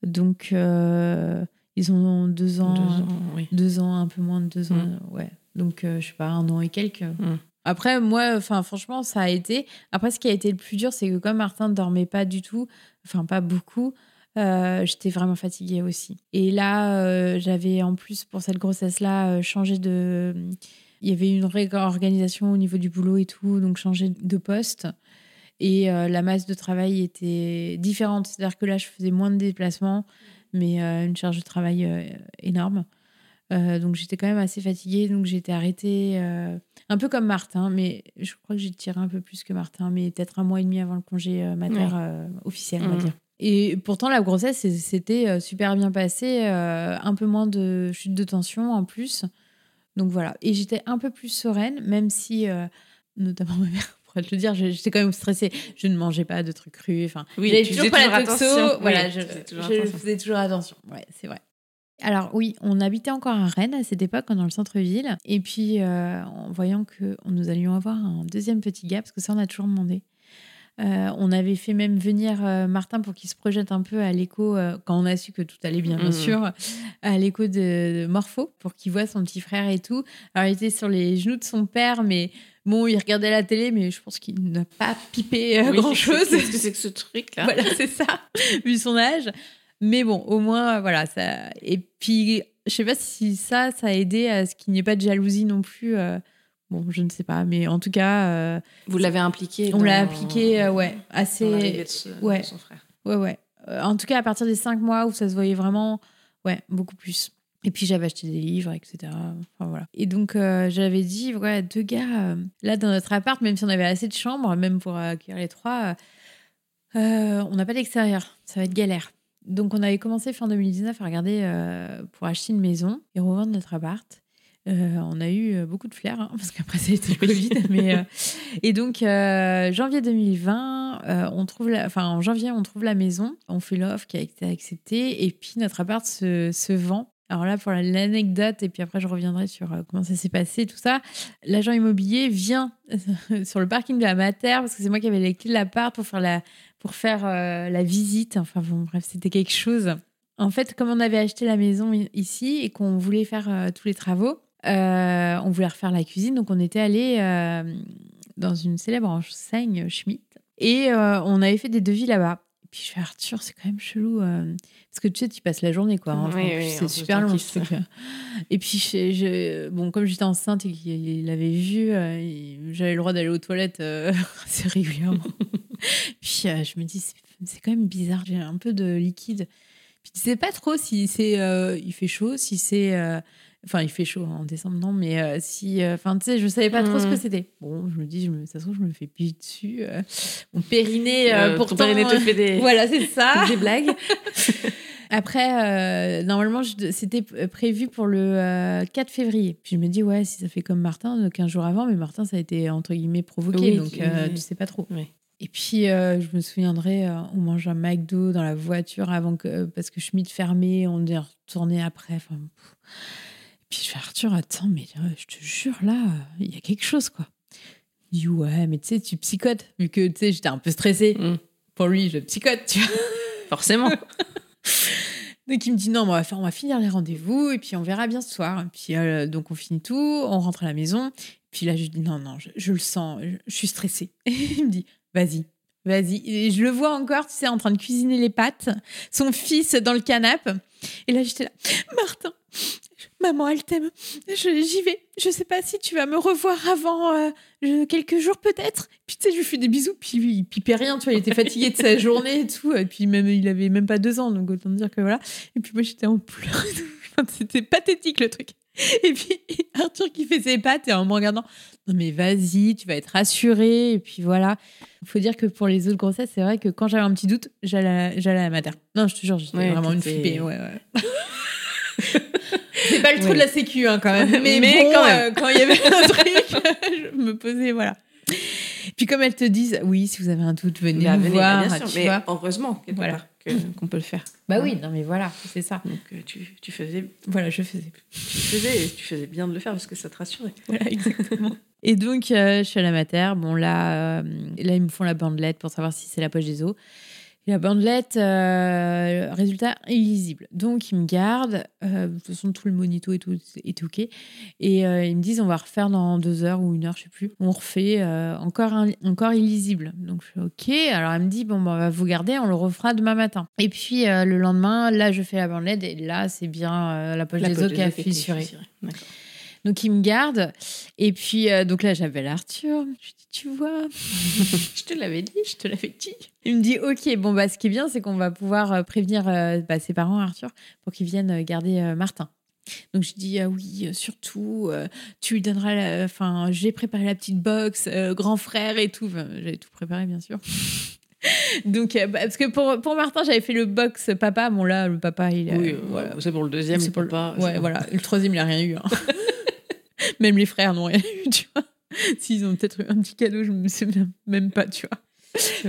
Donc, euh, ils ont deux ans, Deux ans, oui. deux ans, un peu moins de deux ans. Mm. Ouais. Donc, euh, je sais pas, un an et quelques. Mm. Après, moi, enfin, franchement, ça a été. Après, ce qui a été le plus dur, c'est que comme Martin ne dormait pas du tout, enfin, pas beaucoup, euh, j'étais vraiment fatiguée aussi. Et là, euh, j'avais en plus, pour cette grossesse-là, euh, changé de. Il y avait une réorganisation au niveau du boulot et tout, donc changé de poste. Et la masse de travail était différente. C'est-à-dire que là, je faisais moins de déplacements, mais euh, une charge de travail énorme. Euh, donc j'étais quand même assez fatiguée, donc été arrêtée euh, un peu comme Martin, mais je crois que j'ai tiré un peu plus que Martin, mais peut-être un mois et demi avant le congé euh, mater Ouais. officiel, on va Mhm. dire. Et pourtant la grossesse c'était super bien passé, euh, un peu moins de chute de tension en plus. Donc voilà, et j'étais un peu plus sereine, même si euh, notamment ma mère pourrait te le dire, j'étais quand même stressée. Je ne mangeais pas de trucs crus, enfin Oui, j'avais toujours pas la toxo, attention. voilà, Oui, je, je faisais toujours attention. Ouais, c'est vrai. Alors oui, on habitait encore à Rennes à cette époque, dans le centre-ville. Et puis, euh, en voyant que nous allions avoir un deuxième petit gars, parce que ça, on a toujours demandé. euh, on avait fait même venir euh, Martin pour qu'il se projette un peu à l'écho, quand on a su que tout allait bien, bien Mhm. sûr, à l'écho de, de Morpho, pour qu'il voit son petit frère et tout. Alors, il était sur les genoux de son père, mais Bon, il regardait la télé, mais je pense qu'il n'a pas pipé Oui, grand chose. Qu'est-ce que c'est que ce truc-là voilà, c'est ça, vu son âge. Mais bon, au moins, voilà. Ça... Et puis, je sais pas si ça, ça a aidé à ce qu'il n'y ait pas de jalousie non plus. euh, Bon, je ne sais pas, mais en tout cas, euh, Vous l'avez impliqué on dans- l'a appliqué, euh, ouais, assez. de, ce- ouais. de son frère. Ouais, ouais. En tout cas, à partir des cinq mois où ça se voyait vraiment, ouais, beaucoup plus. Et puis j'avais acheté des livres, etc. Enfin voilà. Et donc euh, j'avais dit, ouais, deux gars, euh, là dans notre appart, même si on avait assez de chambres, même pour accueillir les trois, euh, on n'a pas d'extérieur. Ça va être galère. Donc on avait commencé fin 2019 à regarder euh, pour acheter une maison et revendre notre appart. Euh, on a eu euh, beaucoup de flair, hein, parce qu'après ça a été le Covid. mais, euh, et donc, euh, janvier 2020, euh, on trouve la, enfin, en janvier, on trouve la maison, on fait l'offre qui a été acceptée, et puis notre appart se, se vend. Alors là, pour la- l'anecdote, et puis après, je reviendrai sur comment ça s'est passé, tout ça. L'agent immobilier vient sur le parking de la Mater, parce que c'est moi qui avais les clés de l'appart pour faire la, pour faire euh, la visite. Enfin bon, bref, c'était quelque chose. En fait, comme on avait acheté la maison ici et qu'on voulait faire euh, tous les travaux, euh, on voulait refaire la cuisine, donc on était allé dans une célèbre enseigne Schmitt et on avait fait des devis là-bas. Puis je fais Arthur, c'est quand même chelou euh, parce que tu sais, tu passes la journée quoi. hein. Oui, oui, c'est super long. tranquille, ce truc. Et puis je, je- bon, comme j'étais enceinte et qu'il l'avait vu, euh, j'avais le droit d'aller aux toilettes euh, assez régulièrement. puis je me dis, c'est quand même bizarre, j'ai un peu de liquide. Puis tu sais pas trop si c'est, il fait chaud, si c'est, enfin il fait chaud en décembre non, mais euh, si, euh, enfin tu sais, je savais pas trop ce que Mhm. c'était. Bon, je me dis, je me, ça se trouve je me fais pied dessus. euh, mon périnée, euh, Euh, pourtant, ton périnée te euh, fait des, voilà c'est ça. des blagues. Après, euh, normalement, c'était prévu pour le euh, 4 février. Puis je me dis, ouais, si ça fait comme Martin, euh, 15 jours avant, mais Martin, ça a été entre guillemets provoqué, Oui, donc qui- euh, tu sais pas trop. Oui. Et puis, euh, je me souviendrai, euh, on mange un McDo dans la voiture avant que, euh, parce que Schmidt fermait, on est retourné après. Enfin, pff. Puis je fais Arthur, attends, mais euh, je te jure, là, euh, il y a quelque chose, quoi. Il dit, ouais, mais tu sais, tu psychotes, vu que tu sais, j'étais un peu stressée. Mm. Pour lui, je psychote, tu vois. Forcément. Donc il me dit non, mais on va, faire, on va finir les rendez-vous et puis on verra bien ce soir. Et puis euh, donc on finit tout, on rentre à la maison. Puis là je dis non, non, je, je le sens, je, je suis stressée. Et il me dit vas-y, vas-y. Et je le vois encore, tu sais, en train de cuisiner les pâtes, son fils dans le canapé. Et là j'étais là, Martin, maman elle t'aime, j'y vais. Je sais pas si tu vas me revoir avant euh, je- quelques jours peut-être. Puis tu sais, je lui fais des bisous, puis lui, il pipait rien, tu vois, il était fatigué de sa journée et tout. Et puis même, il avait même pas deux ans, donc autant dire que voilà. Et puis moi, j'étais en pleurs. C'était pathétique le truc. Et puis Arthur qui fait ses pattes et en me regardant, non mais vas-y, tu vas être rassurée. Et puis voilà. Il faut dire que pour les autres grossesses, c'est vrai que quand j'avais un petit doute, j'allais à, à la mater. Non, je te jure, j'étais Ouais, vraiment une flippée. Ouais, ouais. c'est pas le trou Ouais. de la sécu hein, quand même. Mais, Mais bon, quand même. euh, quand il y avait un truc, je me posais, voilà. Puis comme elles te disent, oui, si vous avez un doute, venez Bah, nous venez, voir. bien sûr, tu mais vois. heureusement Voilà. part qu'on peut le faire. Bah oui, non mais voilà, c'est ça. Donc euh, tu, tu faisais, Voilà, je faisais. tu faisais, tu faisais bien de le faire parce que ça te rassurait. Voilà, exactement. Et donc, euh, je suis à la mater. Bon, là, euh, là, ils me font la bandelette pour savoir si c'est la poche des os. La bandelette, euh, résultat illisible. Donc, ils me gardent. Euh, de toute façon, tout le monito tout est OK. Et euh, ils me disent, on va refaire dans deux heures ou une heure, je sais plus. On refait encore, un- encore illisible. Donc, je fais OK. Alors, elle me dit, bon, bah, on va vous garder, on le refera demain matin. Et puis, le lendemain, là, je fais la bandelette. Et là, c'est bien la poche La des os qui a fissurée. Donc il me garde. Et puis, euh, donc là, j'appelle Arthur. Je lui dis, tu vois, je te l'avais dit, je te l'avais dit. Il me dit, ok, bon, bah, ce qui est bien, c'est qu'on va pouvoir euh, prévenir euh, bah, ses parents, Arthur, pour qu'ils viennent garder euh, Martin. Donc je dis, ah oui, surtout, tu lui donneras, la- enfin, j'ai préparé la petite box, grand frère et tout. Enfin, J'avais tout préparé, bien sûr. Donc, euh, bah, parce que pour, pour Martin, j'avais fait le box papa. Bon, là, le papa, il. Oui, euh, voilà. c'est pour le deuxième, C'est pour le- pas. Ouais, voilà. Le troisième, il a rien eu. hein. Même les frères n'ont rien eu, tu vois. S'ils ont peut-être eu un petit cadeau, je ne sais même- même pas, tu vois.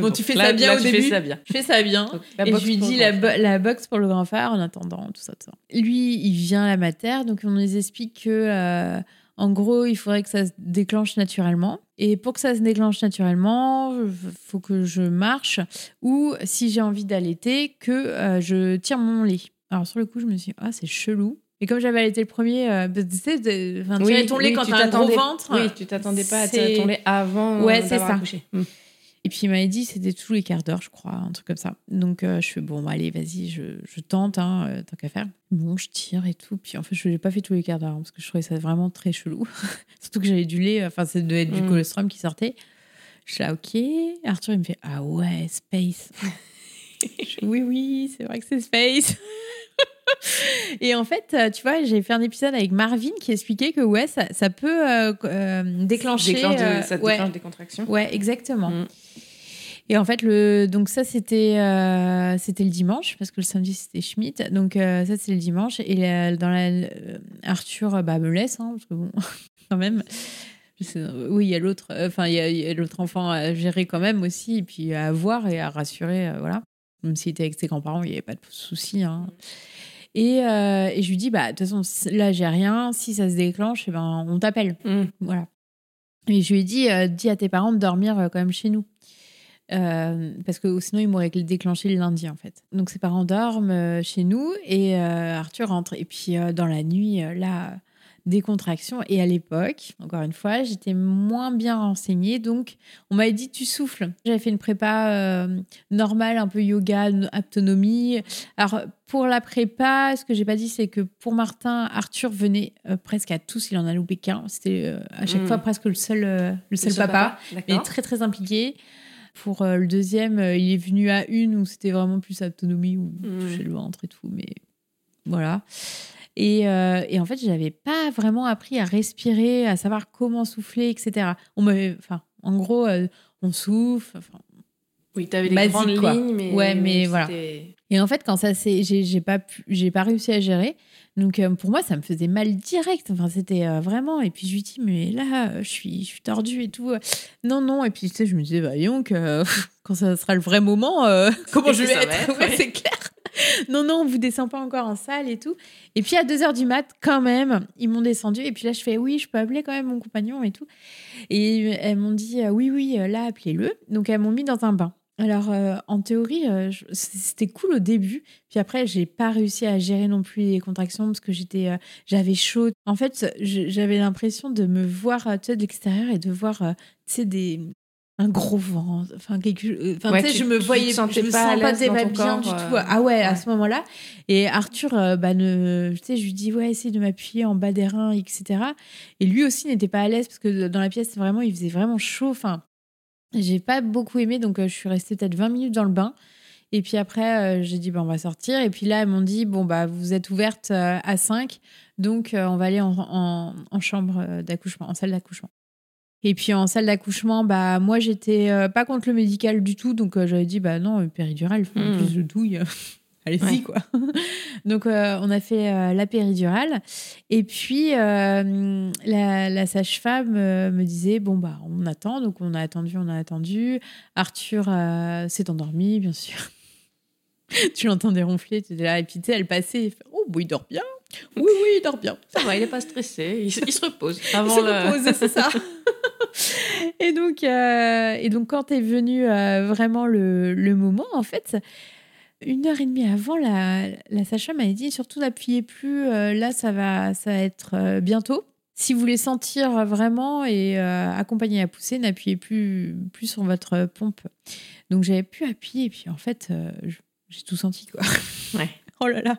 Bon, tu fais ça bien au tu début. Fais ça bien. Je fais ça bien. Donc, et je lui dis la, bo- box pour le grand frère en attendant, tout ça, tout ça. Lui, il vient à la mater, donc on nous explique que, euh, en gros, il faudrait que ça se déclenche naturellement. Et pour que ça se déclenche naturellement, il faut que je marche ou, si j'ai envie d'allaiter, que euh, je tire mon lait. Alors, sur le coup, je me suis dit, ah, c'est chelou. Et comme j'avais allaité le premier, euh, bah, tu sais, de- enfin, Oui, tirer ton lait oui, quand tu t'as un gros ventre. Oui, tu t'attendais pas à c'est- tirer ton lait avant Ouais, euh, c'est d'avoir ça. accouché. Mm. Et puis il m'avait dit c'était tous les quarts d'heure, je crois, un truc comme ça. Donc euh, je fais bon, bah, allez, vas-y, je, je tente, hein, euh, tant qu'à faire. Bon, je tire et tout. Puis en fait, je l'ai pas fait tous les quarts d'heure hein, parce que je trouvais ça vraiment très chelou. Surtout que j'avais du lait, enfin, ça devait être du Mm. colostrum qui sortait. Je suis là, ok. Arthur, il me fait ah ouais, space. Je oui, oui, c'est vrai que c'est space. Et en fait, euh, tu vois, j'ai fait un épisode avec Marvin qui expliquait que ouais, ça, ça peut euh, euh, déclencher. Déclenche de- ça ouais. déclenche des contractions. Ouais, exactement. Mm. Et en fait, le, donc ça, c'était euh, c'était le dimanche, parce que le samedi, c'était Schmidt. Donc ça, c'est le dimanche. Et dans la, Arthur bah, me laisse, hein, parce que bon, quand même. oui, il y a l'autre enfin, il y a, l'autre enfant à gérer quand même aussi, et puis à voir et à rassurer, voilà. Même s'il était avec ses grands-parents, il n'y avait pas de souci. Hein. Et, euh, et je lui dis, bah, de toute façon, là, j'ai rien. Si ça se déclenche, eh ben, on t'appelle. Mm. Voilà. Et je lui ai dit, euh, dis à tes parents de dormir euh, quand même chez nous. Euh, parce que sinon, ils m'auraient déclenché le lundi, en fait. Donc, ses parents dorment chez nous et Arthur rentre. Et puis, dans la nuit, là, des contractions. Et à l'époque, encore une fois, j'étais moins bien renseignée. Donc, on m'avait dit, tu souffles. J'avais fait une prépa euh, normale, un peu yoga, autonomie. Alors, pour la prépa, ce que j'ai pas dit, c'est que pour Martin, Arthur venait euh, presque à tous. Il en a loupé qu'un. C'était euh, à chaque Mm. fois presque le seul, le seul Le seul papa. Mais très, très impliqué. Pour le deuxième, il est venu à une où c'était vraiment plus autonomie, où Mm. toucher le ventre et tout. Mais voilà. Et, euh, et en fait, j'avais pas vraiment appris à respirer, à savoir comment souffler, etc. On m'avait, enfin, en gros, euh, on souffle. enfin, Oui, tu avais des Basique, grandes quoi. lignes, mais. Ouais, mais voilà. Et en fait, quand ça s'est, j'ai, pas j'ai pas réussi à gérer. Donc euh, pour moi, ça me faisait mal direct. Enfin, c'était euh, vraiment. Et puis je lui dis, mais là, je suis, je suis tordue et tout. Non, non. Et puis tu sais, je me disais, bah donc, quand ça sera le vrai moment, comment je vais être? être, Ouais, ouais. C'est clair. non, non, on vous descend pas encore en salle et tout. Et puis à 2h du mat, quand même, ils m'ont descendu. Et puis là, je fais, oui, je peux appeler quand même mon compagnon et tout. Et elles m'ont dit, euh, oui, oui, euh, là, appelez-le. Donc elles m'ont mis dans un bain. Alors, euh, en théorie, c'était cool au début. Puis après, j'ai pas réussi à gérer non plus les contractions parce que j'étais, j'avais chaud. En fait, j'avais l'impression de me voir de l'extérieur et de voir, des un gros vent, enfin quelque, euh, enfin Ouais, tu sais, je me voyais, sentais je me pas pas, pas bien du euh, tout. Ah ouais, à ce moment-là. Et Arthur, euh, bah, ne, tu sais, je lui dis ouais, essaye de m'appuyer en bas des reins, etc. Et lui aussi n'était pas à l'aise parce que dans la pièce, vraiment, il faisait vraiment chaud. Enfin, j'ai pas beaucoup aimé, donc euh, je suis restée peut-être 20 minutes dans le bain. Et puis après, euh, j'ai dit, bah, on va sortir. Et puis là, elles m'ont dit, bon, bah, vous êtes ouverte euh, à 5, donc euh, on va aller en, en- en chambre d'accouchement, en salle d'accouchement. Et puis en salle d'accouchement, bah, moi, j'étais euh, pas contre le médical du tout, donc euh, j'avais dit, bah non, péridurale, enfin, Mm. plus de douille. Allez-y, Ouais. quoi. donc, euh, on a fait euh, la péridurale. Et puis, euh, la, la sage-femme euh, me disait Bon, bah, on attend. Donc, on a attendu, on a attendu. Arthur euh, s'est endormi, bien sûr. tu l'entendais ronfler, tu étais là. Et puis, tu sais, elle passait. oh, bah, il dort bien. Oui, oui, il dort bien. Ça va, il est pas stressé. Il, se- il se repose. Il Avant se le... repose, c'est ça. et, donc, euh, et donc, quand est venu euh, vraiment le, le moment, en fait, une heure et demie avant, la, la sage-femme m'a dit surtout n'appuyez plus, euh, là, ça va, ça va être bientôt. Si vous voulez sentir vraiment et accompagner la poussée, n'appuyez plus, plus sur votre pompe. Donc, j'avais pu appuyer, et puis en fait, j'ai tout senti, quoi. Ouais. Oh là là,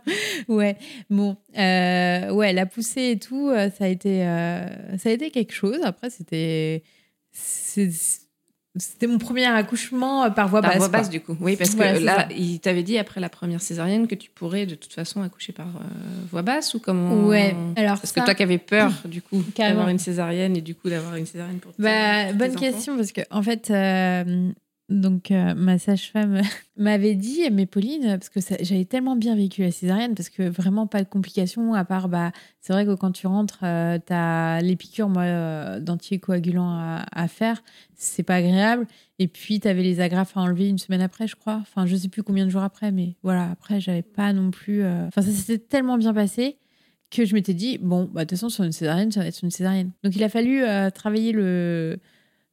ouais. Bon, euh, ouais, la poussée et tout, euh, ça a été, euh, ça a été quelque chose. Après, c'était, c'était mon premier accouchement par voie Par basse. voie quoi. basse, du coup. Oui, parce que Voilà, là, ça. il t'avait dit après la première césarienne que tu pourrais de toute façon accoucher par euh, voie basse ou comment Ouais. Alors Parce ça, que toi qui avais peur, du coup, d'avoir une césarienne et du coup d'avoir une césarienne pour Bah, tes bonne question parce que en fait, euh, donc euh, ma sage-femme m'avait dit, mais Pauline, parce que j'avais tellement bien vécu la césarienne, parce que vraiment pas de complications à part, bah, c'est vrai que quand tu rentres, euh, t'as les piqûres euh, à, à faire, c'est pas agréable. Et puis t'avais les agrafes à enlever une semaine après, je crois. Enfin, je sais plus combien de jours après, mais voilà. Après, j'avais pas non plus. euh, Enfin, ça s'était tellement bien passé que je m'étais dit bon bah de toute façon sur une césarienne ça va être une césarienne donc il a fallu travailler le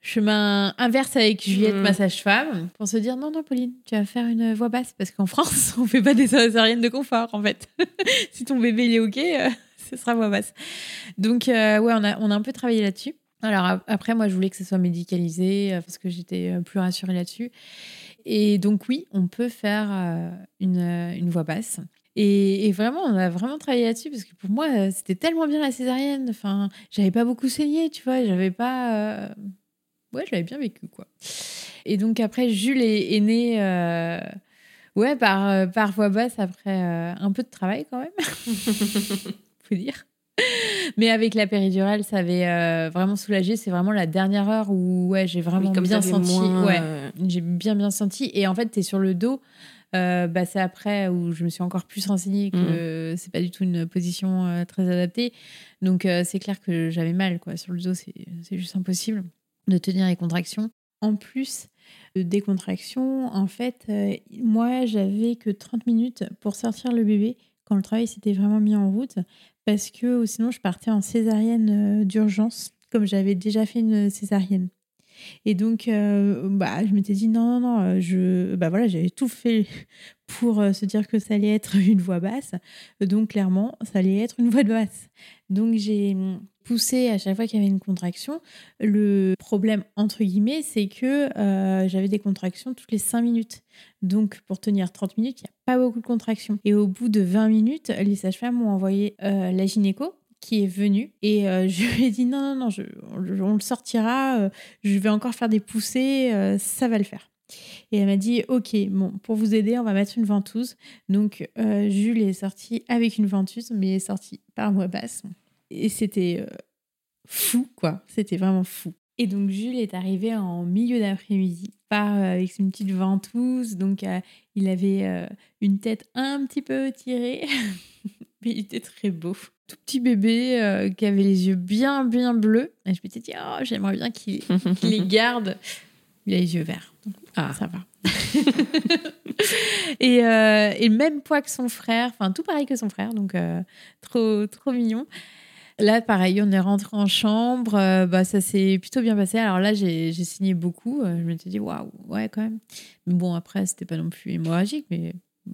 chemin inverse avec Juliette, Mm. ma sage-femme, pour se dire non, non, Pauline, tu vas faire une voix basse parce qu'en France, on fait pas des césariennes de confort en fait. si ton bébé il est ok, euh, ce sera voix basse. Donc euh, ouais, on a, on a un peu travaillé là-dessus. Alors ap- après, moi, je voulais que ce soit médicalisé euh, parce que j'étais euh, plus rassurée là-dessus. Et donc oui, on peut faire une, une voix basse. Et, et vraiment, on a vraiment travaillé là-dessus parce que pour moi, c'était tellement bien la césarienne. Enfin, j'avais pas beaucoup saigné, tu vois. J'avais pas. euh, Ouais, je l'avais bien vécu, quoi. Et donc après, Jules est, est né. euh, Ouais, par, euh, par voix basse après euh, un peu de travail quand même, faut dire. Mais avec la péridurale, ça avait euh, vraiment soulagé. C'est vraiment la dernière heure où ouais, j'ai vraiment Oui, comme bien senti. moins, ouais, j'ai bien bien senti. Et en fait, tu es sur le dos. Euh, bah, c'est après où je me suis encore plus renseignée que c'est pas du tout une position euh, très adaptée. Donc c'est clair que j'avais mal quoi. Sur le dos, c'est c'est juste impossible de tenir les contractions. En plus des contractions, en fait, euh, moi j'avais que 30 minutes pour sortir le bébé quand le travail s'était vraiment mis en route parce que euh, sinon je partais en césarienne euh, d'urgence comme j'avais déjà fait une césarienne. Et donc, euh, bah, je m'étais dit non, non, non, je, bah voilà, j'avais tout fait pour euh, se dire que ça allait être une voix basse. Donc, clairement, ça allait être une voix de basse. Donc, j'ai hum, poussé à chaque fois qu'il y avait une contraction. Le problème, entre guillemets, c'est que euh, j'avais des contractions toutes les 5 minutes. Donc, pour tenir 30 minutes, il n'y a pas beaucoup de contractions. Et au bout de 20 minutes, les sages-femmes m'ont envoyé euh, la gynéco qui est venue et je lui ai dit non, non, non, on, on le sortira, je vais encore faire des poussées, ça va le faire. Et elle m'a dit ok, bon, pour vous aider, on va mettre une ventouse. Donc, euh, Jules est sorti avec une ventouse, mais est sorti par voie basse. Et c'était euh, fou, quoi. C'était vraiment fou. Et donc, Jules est arrivé en milieu d'après-midi, par euh, avec une petite ventouse. Donc, il avait une tête un petit peu tirée, mais il était très beau. Tout petit bébé euh, qui avait les yeux bien, bien bleus. Et je m'étais dit, oh, j'aimerais bien qu'il qu'il les garde. Il a les yeux verts. Donc, Ah. ça va. et, euh, et même poids que son frère, enfin tout pareil que son frère, donc euh, trop, trop mignon. Là, pareil, on est rentré en chambre, euh, bah, ça s'est plutôt bien passé. Alors là, j'ai signé beaucoup. je m'étais dit, waouh, ouais, quand même. Mais bon, après, c'était pas non plus hémorragique, mais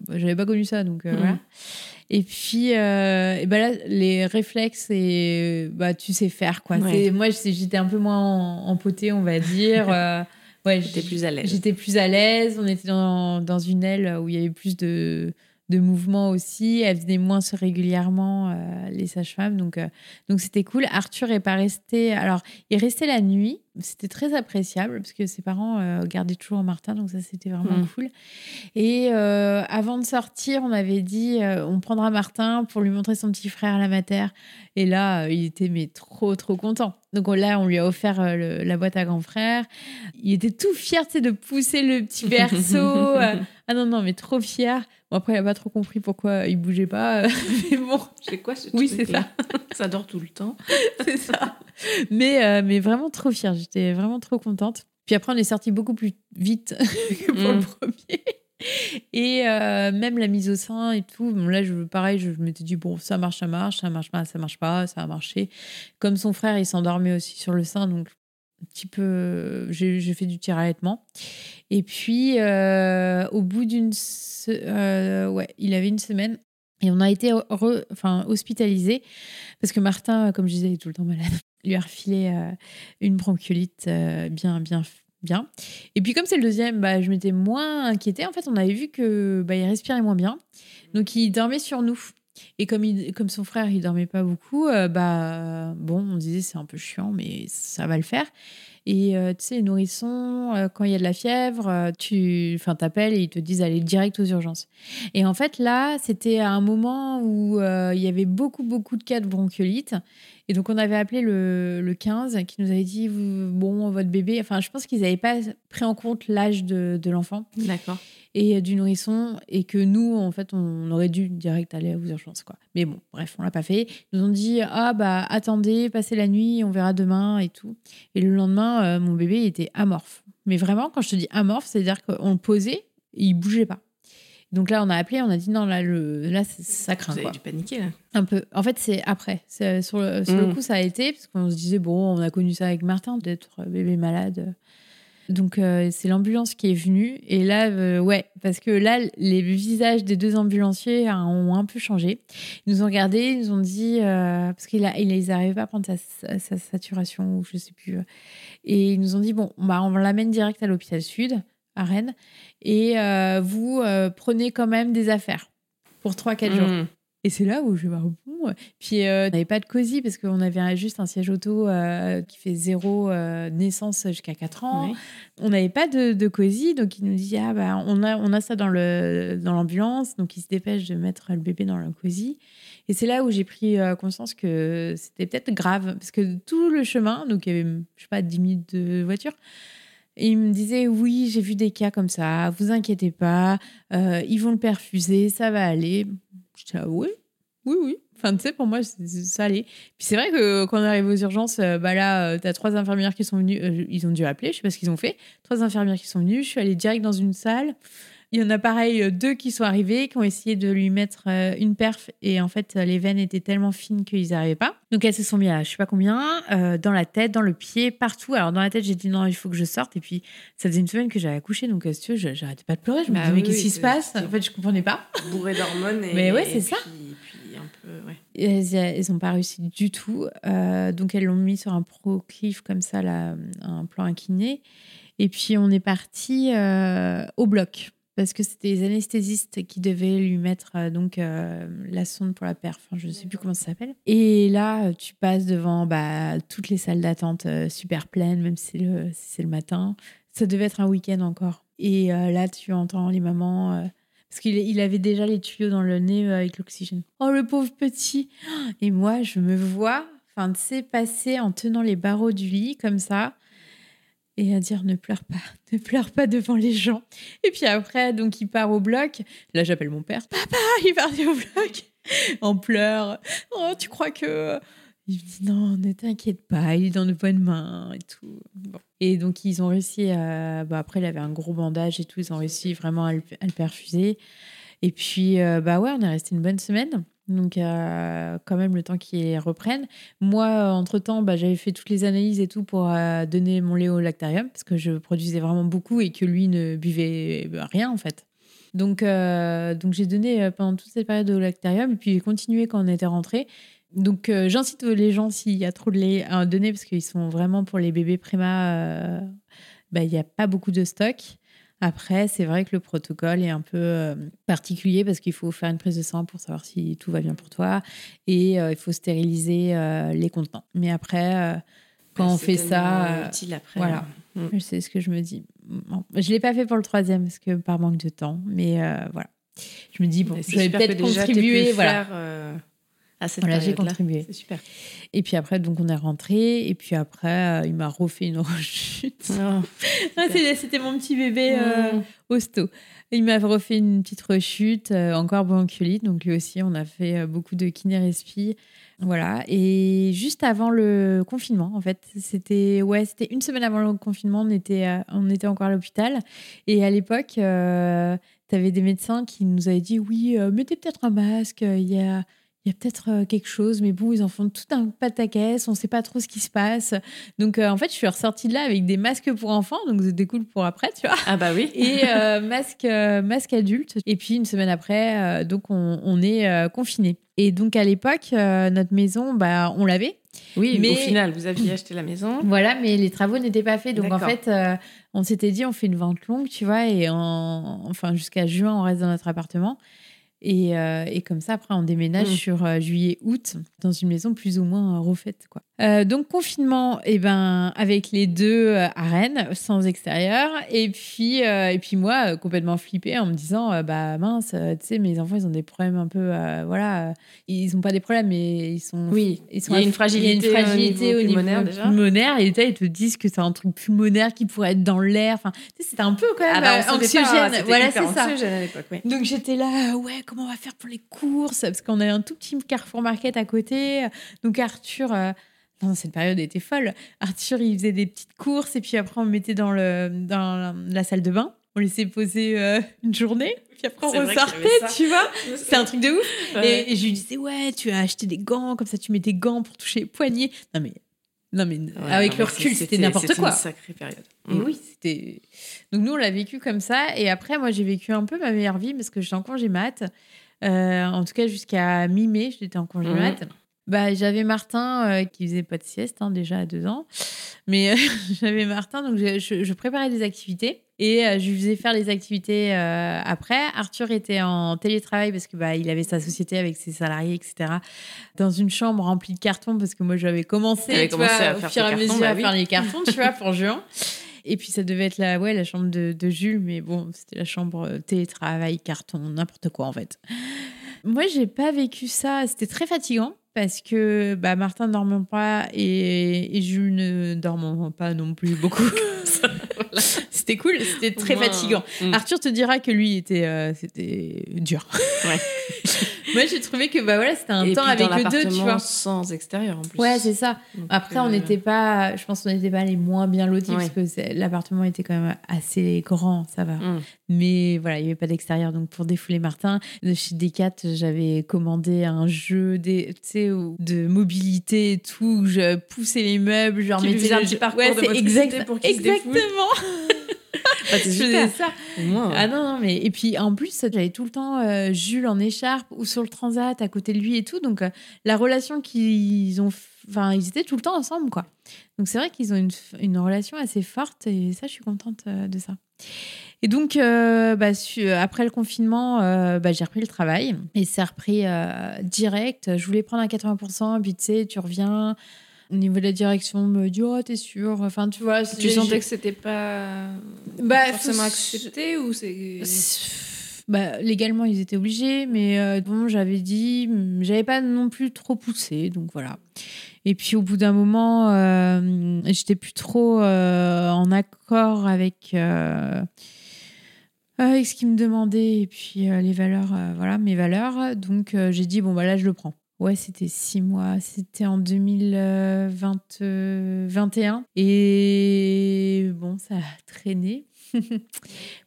j'avais pas connu ça, donc euh, Mhm. voilà. Et puis, euh, et bah là, les réflexes, et, bah, tu sais faire, quoi. Ouais. Moi, j'étais un peu moins empotée, on va dire. ouais, J'étais plus à l'aise. J'étais plus à l'aise. On était dans, dans une aile où il y avait plus de, de mouvements aussi. Elles venaient moins régulièrement, euh, les sages-femmes. Donc, euh, donc c'était cool. Arthur est pas resté. Alors, il restait la nuit. C'était très appréciable parce que ses parents euh, gardaient toujours Martin. Donc, ça, c'était vraiment Mm. cool. Et avant de sortir, on avait dit on prendra Martin pour lui montrer son petit frère à la mater. Et là, il était mais trop, trop content. Donc on- là, on lui a offert le- la boîte à grand frère. Il était tout fier de pousser le petit berceau. Ah non, non, mais trop fier. Bon, après, il n'a pas trop compris pourquoi il bougeait pas. mais bon, C'est quoi ce Oui, truc-là Ça dort tout le temps. c'est ça. Mais, euh, mais vraiment trop fière. J'étais vraiment trop contente. Puis après, on est sorti beaucoup plus vite que pour le Mm. premier. Et euh, même la mise au sein et tout. Bon, là, je, pareil, je, je m'étais dit, bon, ça marche, ça marche, ça marche pas, ça marche pas, ça a marché. Comme son frère, il s'endormait aussi sur le sein. Donc, un petit peu, j'ai fait du tir allaitement. Et puis, euh, au bout d'une. euh, ouais, il avait une semaine. Et on a été re- enfin, hospitalisé parce que Martin, comme je disais, est tout le temps malade. Il lui a refilé euh, une bronchiolite bien, bien, bien. Et puis comme c'est le deuxième, bah, je m'étais moins inquiétée. En fait, on avait vu que bah, il respirait moins bien, donc il dormait sur nous. Et comme, il, comme son frère, il dormait pas beaucoup, euh, bah bon, on disait c'est un peu chiant, mais ça va le faire. Et euh, tu sais, les nourrissons, euh, quand il y a de la fièvre, tu t'appelles et ils te disent aller direct aux urgences. Et en fait, là, c'était à un moment où il y avait beaucoup, beaucoup de cas de bronchiolite. Et donc, on avait appelé le, le 15 qui nous avait dit vous- Bon, votre bébé. Enfin, je pense qu'ils n'avaient pas pris en compte l'âge de, de l'enfant D'accord. et du nourrisson et que nous, en fait, on aurait dû direct aller aux urgences. Quoi. Mais bon, bref, on l'a pas fait. Ils nous ont dit Ah, bah, attendez, passez la nuit, on verra demain et tout. Et le lendemain, euh, mon bébé il était amorphe. Mais vraiment, quand je te dis amorphe, c'est-à-dire qu'on le posait et il bougeait pas. Donc là, on a appelé, on a dit non, là, le, là ça craint. Vous avez Quoi. dû paniquer là. Un peu. En fait, c'est après. C'est- Sur, le, sur le Mm. coup, ça a été, parce qu'on se disait, bon, on a connu ça avec Martin, d'être bébé malade. Donc, euh, c'est l'ambulance qui est venue. Et là, euh, ouais, parce que là, les visages des deux ambulanciers hein, ont un peu changé. Ils nous ont regardés, ils nous ont dit, euh, parce qu'ils n'arrivaient pas à prendre sa, sa- sa saturation, ou je sais plus. euh. Et ils nous ont dit, bon, bah, on l'amène direct à l'hôpital Sud, à Rennes, et euh, vous euh, prenez quand même des affaires pour 3-4 jours. Mmh. Et c'est là où je vais voir, bon. Puis euh, on n'avait pas de cosy parce qu'on avait juste un siège auto euh, qui fait zéro euh, naissance jusqu'à 4 ans. Oui. On n'avait pas de, de cosy, donc il nous dit ah bah on a on a ça dans le dans l'ambulance, donc il se dépêche de mettre le bébé dans le cosy. Et c'est là où j'ai pris conscience que c'était peut-être grave parce que tout le chemin, donc il y avait je sais pas 10 minutes de voiture. Et il me disait oui, j'ai vu des cas comme ça, vous inquiétez pas, euh, ils vont le perfuser, ça va aller. J'étais là, oui, oui, oui. Enfin, tu sais, pour moi, ça allait. Puis c'est vrai que quand on arrive aux urgences, euh, bah là, euh, t'as trois infirmières qui sont venues. ils ont dû appeler, je sais pas ce qu'ils ont fait. Trois infirmières qui sont venues. Je suis allée direct dans une salle. Il y en a pareil euh, deux qui sont arrivés, qui ont essayé de lui mettre euh, une perf. Et en fait, euh, les veines étaient tellement fines qu'ils n'y arrivaient pas. Donc elles se sont mis à je sais pas combien, euh, dans la tête, dans le pied, partout. Alors dans la tête, j'ai dit non, il faut que je sorte. Et puis ça faisait une semaine que j'avais accouché. Donc si tu veux, j'arrêtais pas de pleurer. Je me Bah disais, mais oui, qu'est-ce qui se passe? En fait, je comprenais pas. Bourré d'hormones et. Mais ouais, c'est et ça. Puis, puis un peu, ouais. Elles n'ont pas réussi du tout. Euh, donc, elles l'ont mis sur un proclive comme ça, là, un plan incliné. Et puis, on est parti euh, au bloc. Parce que c'était les anesthésistes qui devaient lui mettre euh, donc euh, la sonde pour la perf. Je ne sais plus comment ça s'appelle. Et là, tu passes devant bah, toutes les salles d'attente euh, super pleines, même si c'est le, matin. Ça devait être un week-end encore. Et là, tu entends les mamans. parce qu'il il avait déjà les tuyaux dans le nez avec l'oxygène. Oh, le pauvre petit Et moi, je me vois, enfin, tu sais, passer en tenant les barreaux du lit, comme ça, et à dire ne pleure pas, ne pleure pas devant les gens. Et puis après, donc, il part au bloc. Là, j'appelle mon père. Papa, il part au bloc. En pleurs. Oh, tu crois que... Il me dit non, ne t'inquiète pas, il est dans de bonnes mains et tout. Et donc, ils ont réussi à. Bah, après, il avait un gros bandage et tout. Ils ont réussi vraiment à le, à le perfuser. Et puis, euh, bah ouais, on est resté une bonne semaine. Donc, euh, quand même, le temps qu'ils reprennent. Moi, euh, entre-temps, bah, j'avais fait toutes les analyses et tout pour euh, donner mon lait au lactarium parce que je produisais vraiment beaucoup et que lui ne buvait bah, rien, en fait. Donc, donc j'ai donné pendant toute cette période au lactarium et puis j'ai continué quand on était rentré. Donc, j'incite les gens s'il y a trop de lait à donner parce qu'ils sont vraiment pour les bébés préma. bah, Il n'y a pas beaucoup de stock. Après, c'est vrai que le protocole est un peu euh, particulier parce qu'il faut faire une prise de sang pour savoir si tout va bien pour toi et euh, il faut stériliser euh, les contenants. Mais après, quand on fait ça, utile après. voilà. Mm. je sais ce que je me dis. Bon, je l'ai pas fait pour le troisième parce que par manque de temps, mais voilà. Je me dis bon, je vais peut-être contribuer, voilà. faire, à cette Voilà, j'ai contribué. C'est super. Et puis après, donc on est rentré. Et puis après, euh, il m'a refait une rechute. Oh, C'était mon petit bébé euh, hosto. Il m'a refait une petite rechute, euh, encore bronchiolite. Donc lui aussi, on a fait euh, beaucoup de kiné-respi. Voilà. Et juste avant le confinement, en fait, c'était ouais, c'était une semaine avant le confinement, on était, on était encore à l'hôpital. Et à l'époque, tu avais des médecins qui nous avaient dit oui, mettez peut-être un masque. Il y a il y a peut-être euh, quelque chose, mais bon, ils en font tout un pataquès, on ne sait pas trop ce qui se passe. Donc, euh, en fait, je suis ressortie de là avec des masques pour enfants, donc c'était cool pour après, tu vois. Ah bah oui. Et euh, masque, euh, masque adulte. Et puis, une semaine après, donc, on, on est confinés. Et donc, à l'époque, notre maison, bah, on l'avait. Oui, Mais- au final, vous aviez acheté la maison. Voilà, mais les travaux n'étaient pas faits. Donc, en fait, on s'était dit, on fait une vente longue, tu vois, et en- enfin, jusqu'à juin, on reste dans notre appartement. Et, euh, et comme ça, après, on déménage Mm. sur euh, juillet-août dans une maison plus ou moins euh, refaite. Quoi. Euh, donc, confinement, et ben, avec les deux euh, à Rennes, sans extérieur. Et puis, euh, et puis moi, euh, complètement flippée en me disant Bah mince, tu sais, mes enfants, ils ont des problèmes un peu. voilà, ils n'ont pas des problèmes, mais ils sont. Oui, ils sont il y a une fragilité, a une fragilité au au niveau niveau pulmonaire, déjà. pulmonaire, et tu sais, ils te disent que c'est un truc pulmonaire qui pourrait être dans l'air. Enfin, tu sais, c'était un peu quand même Ah bah, anxiogène. pas, voilà, c'est ça. oui. Donc j'étais là, ouais, comment on va faire pour les courses? Parce qu'on avait un tout petit Carrefour Market à côté. Donc Arthur, cette période était folle. Arthur, il faisait des petites courses et puis après on me mettait dans, le, dans la, salle de bain. on laissait poser euh, une journée, puis après on ressortait, tu vois. C'est un truc de ouf. Ouais. Et, et je lui disais, ouais, tu as acheté des gants, comme ça tu mets tes gants pour toucher les poignets. Non, mais, non, mais Ouais, avec non, le recul, c'était n'importe c'était quoi. une sacrée période. Et Mm. oui, c'était. Donc nous, on l'a vécu comme ça. Et après, moi, j'ai vécu un peu ma meilleure vie parce que j'étais en congé mat. Euh, en tout cas, jusqu'à mi-mai, j'étais en congé Mhm. mat. Bah, j'avais Martin euh, qui faisait pas de sieste hein, déjà à deux ans. Mais euh, j'avais Martin, donc je, je- je préparais des activités. Et euh, je lui faisais faire les activités après. Arthur était en télétravail parce que bah, il avait sa société avec ses salariés, etc. Dans une chambre remplie de cartons parce que moi j'avais commencé, T'avais tu commencé vois, à au faire fur et à mesure bah à oui. faire les cartons, tu vois, pour juin. Et puis ça devait être la, ouais, la chambre de, de Jules, mais bon, c'était la chambre télétravail, carton, n'importe quoi en fait. Moi, j'ai pas vécu ça. C'était très fatigant parce que bah, Martin ne dormant pas et, et Jules ne dormant pas non plus beaucoup. C'était cool, c'était très fatigant. mm. Arthur te dira que lui était, euh, c'était dur. Ouais. Moi, j'ai trouvé que bah voilà, c'était un Et temps puis avec le deux, tu vois. sans extérieur en plus. Ouais, c'est ça. Donc, Après, on euh, n'était pas, je pense qu'on n'était pas les moins bien lotis Ouais. parce que l'appartement était quand même assez grand, ça va. mm. Mais voilà, il n'y avait pas d'extérieur. Donc, pour défouler Martin, de chez Decat, j'avais commandé un jeu des, de mobilité et tout. où Je poussais les meubles, lui mettais un petit parcours Ouais, de motricité exact, pour qu'il se exactement. Bah, Je faisais ça. Moins. Ah non, non, mais. Et puis en plus, j'avais tout le temps euh, Jules en écharpe ou sur le transat à côté de lui et tout. Donc euh, la relation qu'ils ont. Enfin, ils étaient tout le temps ensemble, quoi. Donc c'est vrai qu'ils ont une, relation assez forte et ça, je suis contente euh, de ça. Et donc, bah, su- après le confinement, bah, j'ai repris le travail et c'est repris euh, direct. Je voulais prendre à 80%, puis tu sais, tu reviens. Au niveau de la direction, on me dit Oh, t'es sûr Enfin, tu vois. Tu sentais que c'était pas Bah, forcément accepté ou c'est bah, légalement, ils étaient obligés, mais euh, bon, j'avais dit, hum, j'avais pas non plus trop poussé, donc voilà. Et puis au bout d'un moment, euh, j'étais plus trop euh, en accord avec, euh, avec ce qu'ils me demandaient et puis les valeurs, voilà, mes valeurs. Donc j'ai dit, bon, bah là, je le prends. Ouais, c'était six mois, c'était en 2021. Et bon, ça a traîné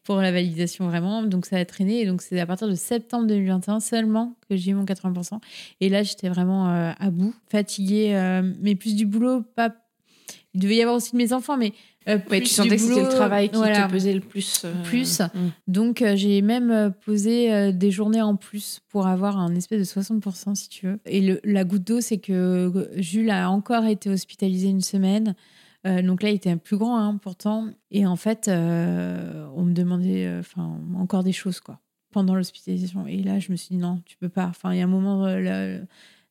pour la validation vraiment. Donc ça a traîné. Et donc c'est à partir de septembre 2021 seulement que j'ai eu mon 80%. Et là, j'étais vraiment euh, à bout, fatiguée, euh, mais plus du boulot, pas. Il devait y avoir aussi de mes enfants, mais. Euh, Ouais, tu sentais que c'était le travail qui voilà. te pesait le plus. euh, Plus. mm. Donc, euh, j'ai même euh, posé des journées en plus pour avoir un espèce de 60%, si tu veux. Et le- la goutte d'eau, c'est que Jules a encore été hospitalisé une semaine. Donc là, il était un plus grand, hein, pourtant. Et en fait, on me demandait enfin, encore des choses, quoi, pendant l'hospitalisation. Et là, je me suis dit, non, tu peux pas. Enfin, il y a un moment là,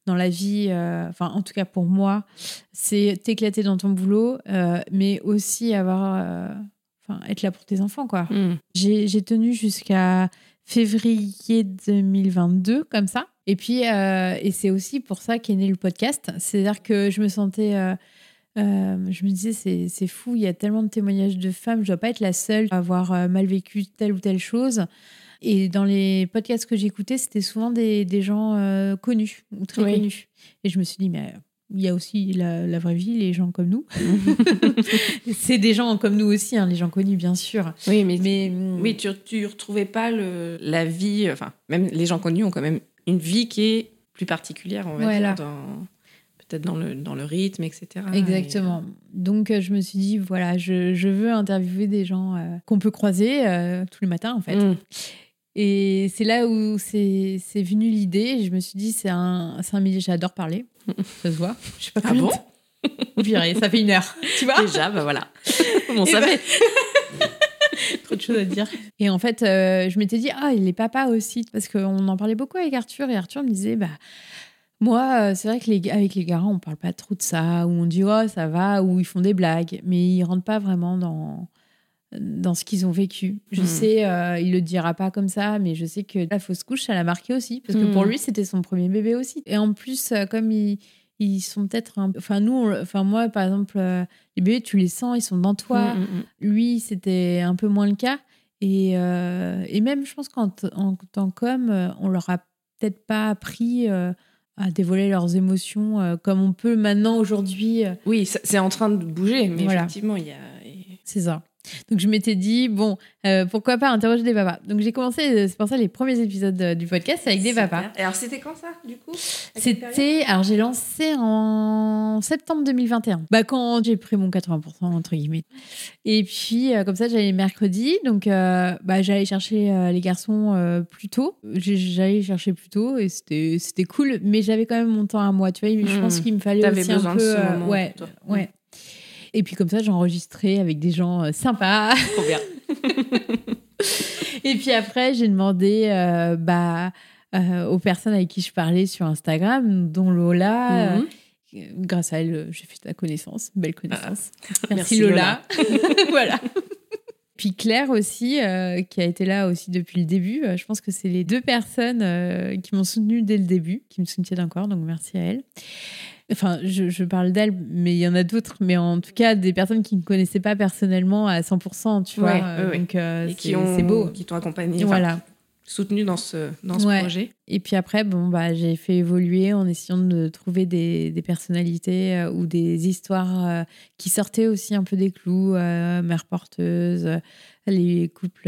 dans la vie, euh, enfin, en tout cas pour moi, c'est t'éclater dans ton boulot, euh, mais aussi avoir. euh, Enfin, être là pour tes enfants, quoi. Mm. J'ai tenu jusqu'à février 2022, comme ça. Et puis, et c'est aussi pour ça qu'est né le podcast. C'est-à-dire que je me sentais. euh, je me disais, c'est fou, il y a tellement de témoignages de femmes, je dois pas être la seule à avoir mal vécu telle ou telle chose. Et dans les podcasts que j'écoutais, c'était souvent des, des gens euh, connus ou très Oui. connus. Et je me suis dit, mais euh, il y a aussi la, la vraie vie, les gens comme nous. c'est des gens comme nous aussi, hein, les gens connus, bien sûr. Oui, mais, Mais hum, oui, tu, tu retrouvais pas le, la vie. Enfin, même les gens connus ont quand même une vie qui est plus particulière, on va Voilà. dire, peut-être dans le, dans le rythme, etc. Exactement. Donc, euh, je me suis dit, voilà, je, je veux interviewer des gens euh, qu'on peut croiser euh, tous les matins, en fait. Mm. Et c'est là où c'est venu l'idée. Je me suis dit, c'est un, un milieu, j'adore parler. Ça se voit. Je sais pas Ah bon? Ça fait une heure. Tu vois? Déjà, bah voilà. On Et savait. Trop de choses à dire. Et en fait, euh, je m'étais dit, ah, il est papa aussi. Parce qu'on en parlait beaucoup avec Arthur. Et Arthur me disait, bah, moi, euh, c'est vrai que les, avec les garants, on parle pas trop de ça. Ou on dit, oh, ça va. Ou ils font des blagues. Mais ils rentrent pas vraiment dans, dans ce qu'ils ont vécu. Je Hmm. sais, euh, il le dira pas comme ça. Mais je sais que la fausse couche, ça l'a marqué aussi. Parce que Hmm. pour lui, c'était son premier bébé aussi. Et en plus, euh, comme ils. Ils sont peut-être un... Enfin, nous, enfin, moi, par exemple, euh, les bébés, tu les sens, ils sont dans toi Mm, mm, mm. lui, c'était un peu moins le cas. Et, euh, et même, je pense qu'en tant qu'homme, on leur a peut-être pas appris euh, à dévoiler leurs émotions comme on peut maintenant aujourd'hui. Oui, c'est en train de bouger, mais Voilà. effectivement, il y a. C'est ça. Donc je m'étais dit, bon, euh, pourquoi pas interroger des papas. Donc j'ai commencé, euh, c'est pour ça les premiers épisodes euh, du podcast avec des Super. papas. Et alors, c'était quand ça, du coup? C'était, alors j'ai lancé en septembre 2021. Bah quand j'ai pris mon 80% entre guillemets. Et puis euh, comme ça j'allais mercredi, donc bah j'allais chercher les garçons plus tôt. J'allais chercher plus tôt et c'était cool, mais j'avais quand même mon temps à moi, tu vois. Je Mhm. pense qu'il me fallait T'avais aussi un de peu, ce moment ouais, toi. ouais. Et puis comme ça j'enregistrais avec des gens euh, sympas. Trop bien. Et puis après, j'ai demandé euh, bah, euh, aux personnes avec qui je parlais sur Instagram, dont Lola. Mhm. euh, grâce à elle, j'ai fait ta connaissance, belle connaissance. Merci, Merci, Lola. voilà. Puis Claire aussi, euh, qui a été là aussi depuis le début. Euh, je pense que c'est les deux personnes euh, qui m'ont soutenue dès le début, qui me soutiennent encore, donc merci à elle. Enfin, je, je parle d'elle, mais il y en a d'autres. Mais en tout cas, des personnes qui ne connaissaient pas personnellement à 100%, tu vois. Ouais, ouais, ouais. Donc, euh, Et c'est qui ont, c'est beau. qui t'ont accompagné, Voilà. Soutenu dans ce, dans ce Ouais. projet. Et puis après, bon, bah, j'ai fait évoluer en essayant de trouver des, des personnalités euh, ou des histoires euh, qui sortaient aussi un peu des clous, euh, mères porteuses, euh, les couples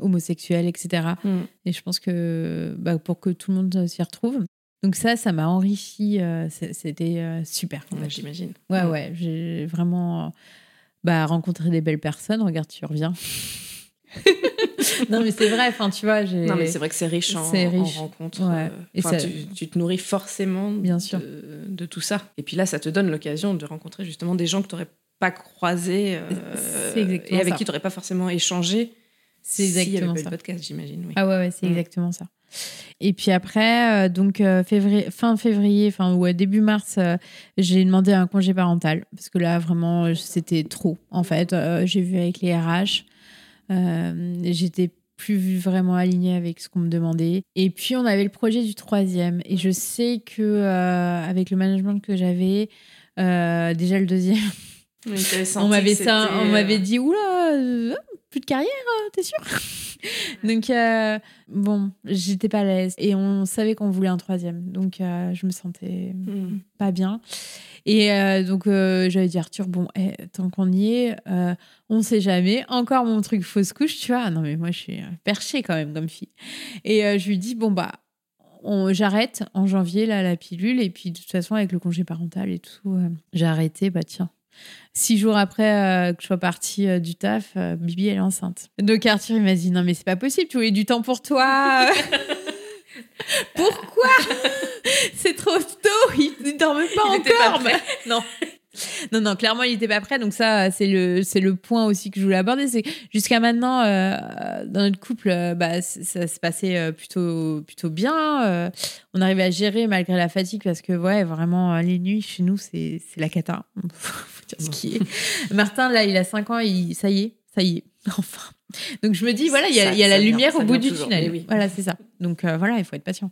homosexuels, etc. Mm. Et je pense que bah, pour que tout le monde s'y retrouve. Donc ça, ça m'a enrichi. C'était super. Ouais. J'imagine. Ouais, ouais, j'ai vraiment bah, rencontré des belles personnes. Regarde, tu reviens. Non, mais c'est vrai, enfin, tu vois, j'ai. Non, mais c'est vrai que c'est riche en, riche. en rencontres. Ouais. euh, Et ça- tu, tu te nourris forcément Bien de, sûr. de tout ça. Et puis là, ça te donne l'occasion de rencontrer justement des gens que tu n'aurais pas croisés euh, et avec ça. qui tu n'aurais pas forcément échangé. C'est exactement ça. le podcast, j'imagine. Oui. Ah ouais, ouais c'est Mm. exactement ça. Et puis après, euh, donc euh, février, fin février, enfin ouais, début mars, euh, j'ai demandé un congé parental parce que là vraiment c'était trop. En fait, j'ai vu avec les RH, j'étais plus vraiment alignée avec ce qu'on me demandait. Et puis on avait le projet du troisième. Et je sais que euh, avec le management que j'avais, euh, déjà le deuxième, Oui, on m'avait ça, on m'avait euh, dit oula, euh, plus de carrière, euh, t'es sûr? Donc euh, bon, j'étais pas à l'aise et on savait qu'on voulait un troisième, donc euh, je me sentais hmm. pas bien. Et donc j'avais dit Arthur, bon, eh, tant qu'on y est, on sait jamais. Encore mon truc fausse couche, tu vois. Ah Non mais moi je suis perchée quand même comme fille. Et je lui dis bon bah j'arrête en janvier là la pilule et puis de toute façon avec le congé parental et tout, j'ai arrêté. Bah tiens. Six jours après euh, que je sois partie euh, du taf, euh, Bibi elle est enceinte. Donc Arthur il m'a dit non mais c'est pas possible, tu voulais du temps pour toi. Pourquoi? C'est trop tôt, il ne dort même pas Il pas encore. prêt. non. Non, non, clairement, il n'était pas prêt. Donc ça, c'est le, c'est le point aussi que je voulais aborder. C'est jusqu'à maintenant, euh, dans notre couple, euh, bah, ça se passait plutôt, plutôt bien. Euh, on arrivait à gérer malgré la fatigue parce que, ouais, vraiment, les nuits chez nous, c'est, c'est la cata. Ce qui est. Martin, là, il a 5 ans, il, ça y est, ça y est, enfin. Donc je me dis, voilà, il y a, Ça- il y a ça la vient, lumière ça au bout du toujours. tunnel. Eh oui. Voilà, c'est ça. Donc euh, voilà, il faut être patient.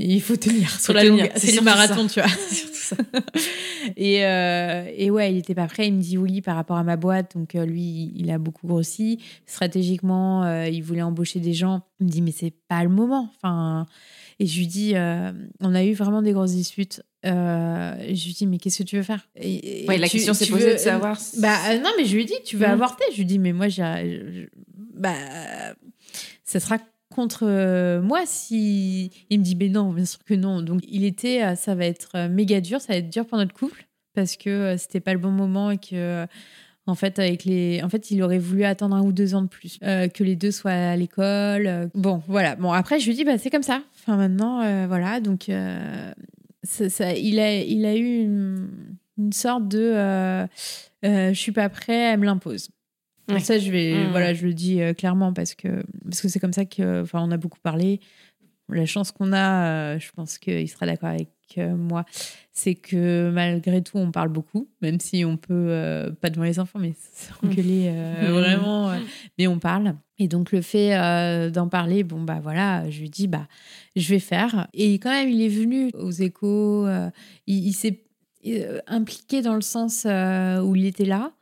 Il faut tenir sur Faut la tenir, longue. c'est le marathon, tu vois. Ça. Et, euh, et ouais, il était pas prêt. Il me dit oui par rapport à ma boîte. Donc euh, lui, il a beaucoup grossi. Stratégiquement, il voulait embaucher des gens. Il me dit mais c'est pas le moment. Enfin, et je lui dis, euh, on a eu vraiment des grosses disputes. Euh, je lui dis mais qu'est-ce que tu veux faire? Et, et Ouais, la tu- question s'est posée veux- de savoir. si- Bah euh, non, mais je lui dis tu veux Mhm. avorter? Je lui dis mais moi j'ai, bah ça sera contre moi si il me dit mais non bien sûr que non donc il était ça va être méga dur ça va être dur pour notre couple parce que c'était pas le bon moment et que en fait avec les en fait il aurait voulu attendre un ou deux ans de plus euh, que les deux soient à l'école bon voilà bon après je lui dis bah c'est comme ça enfin maintenant euh, voilà donc euh, ça, ça- il a il a eu une, une sorte de euh, euh, je suis pas prêt elle me l'impose Ouais. ça je vais Mhm. voilà je le dis clairement parce que parce que c'est comme ça que enfin on a beaucoup parlé la chance qu'on a euh, je pense qu'il sera d'accord avec euh, moi c'est que malgré tout on parle beaucoup même si on peut euh, pas devant les enfants mais s'engueuler vraiment mais on parle. Et donc le fait d'en parler bon bah voilà je lui dis bah je vais faire. Et quand même il est venu aux échos il, il s'est impliqué dans le sens où il était là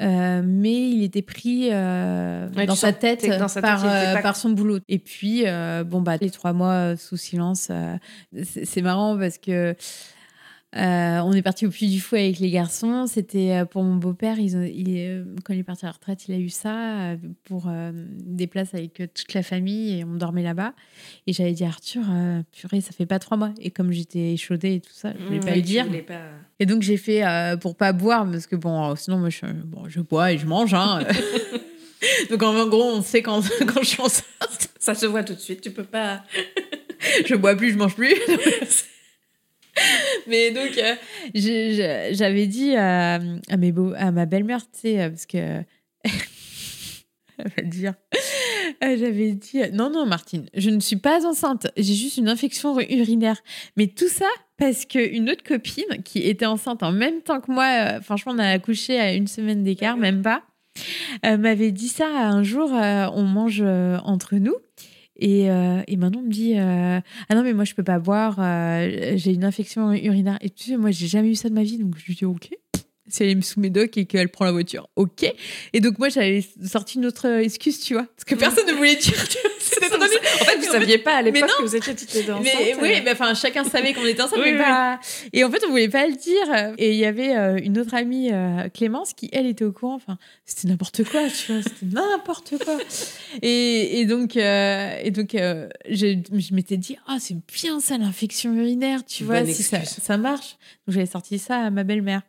euh, mais il était pris euh, Ouais, dans, sa tête dans sa par, euh, pas- par son boulot. Et puis, euh, bon, bah, les trois mois sous silence, euh, c'est marrant parce que Euh, on est parti au Puy du Fou avec les garçons. C'était euh, pour mon beau-père. Ils ont, il, euh, quand il est parti à la retraite, il a eu ça pour euh, des places avec toute la famille et on dormait là-bas. Et j'avais dit à Arthur, euh, purée, ça fait pas trois mois. Et comme j'étais échaudée et tout ça, je voulais pas Ouais, le dire. pas- Et donc j'ai fait pour pas boire parce que bon, sinon moi je, bon, je bois et je mange. Hein. donc en gros, on sait quand, quand je suis enceinte, Ça se voit tout de suite. Tu peux pas. je bois plus, je mange plus. Mais donc, euh, j'avais dit à, à, mes beaux, à ma belle-mère, tu sais, euh, parce que. Elle va le dire. Euh, J'avais dit non, non, Martine, je ne suis pas enceinte. J'ai juste une infection urinaire. Mais tout ça parce qu'une autre copine qui était enceinte en même temps que moi, euh, franchement, on a accouché à une semaine d'écart, même pas, euh, m'avait dit ça un jour. euh, on mange euh, entre nous. Et, euh, et Manon me dit euh, Ah non, mais moi, je peux pas boire, euh, j'ai une infection urinaire. Et tu sais, moi, j'ai jamais eu ça de ma vie, donc je lui dis Ok. Si elle est sous mes docs et qu'elle prend la voiture, ok. Et donc, moi, j'avais sorti une autre excuse, tu vois. Parce que personne ne voulait dire. tu vois, C'était trop nul. En fait, vous saviez pas à l'époque que vous étiez toutes les deux enceintes. Mais oui, mais enfin, chacun savait qu'on était ensemble, Oui, mais oui. pas. Et en fait, on voulait pas le dire. Et il y avait euh, une autre amie, euh, Clémence, qui elle était au courant. Enfin, c'était n'importe quoi, tu vois. C'était n'importe quoi. Et, et donc, euh, et donc, euh, je, je m'étais dit, ah, c'est bien ça l'infection urinaire, tu vois, Bonne si ça marche. Donc j'avais sorti ça à ma belle-mère.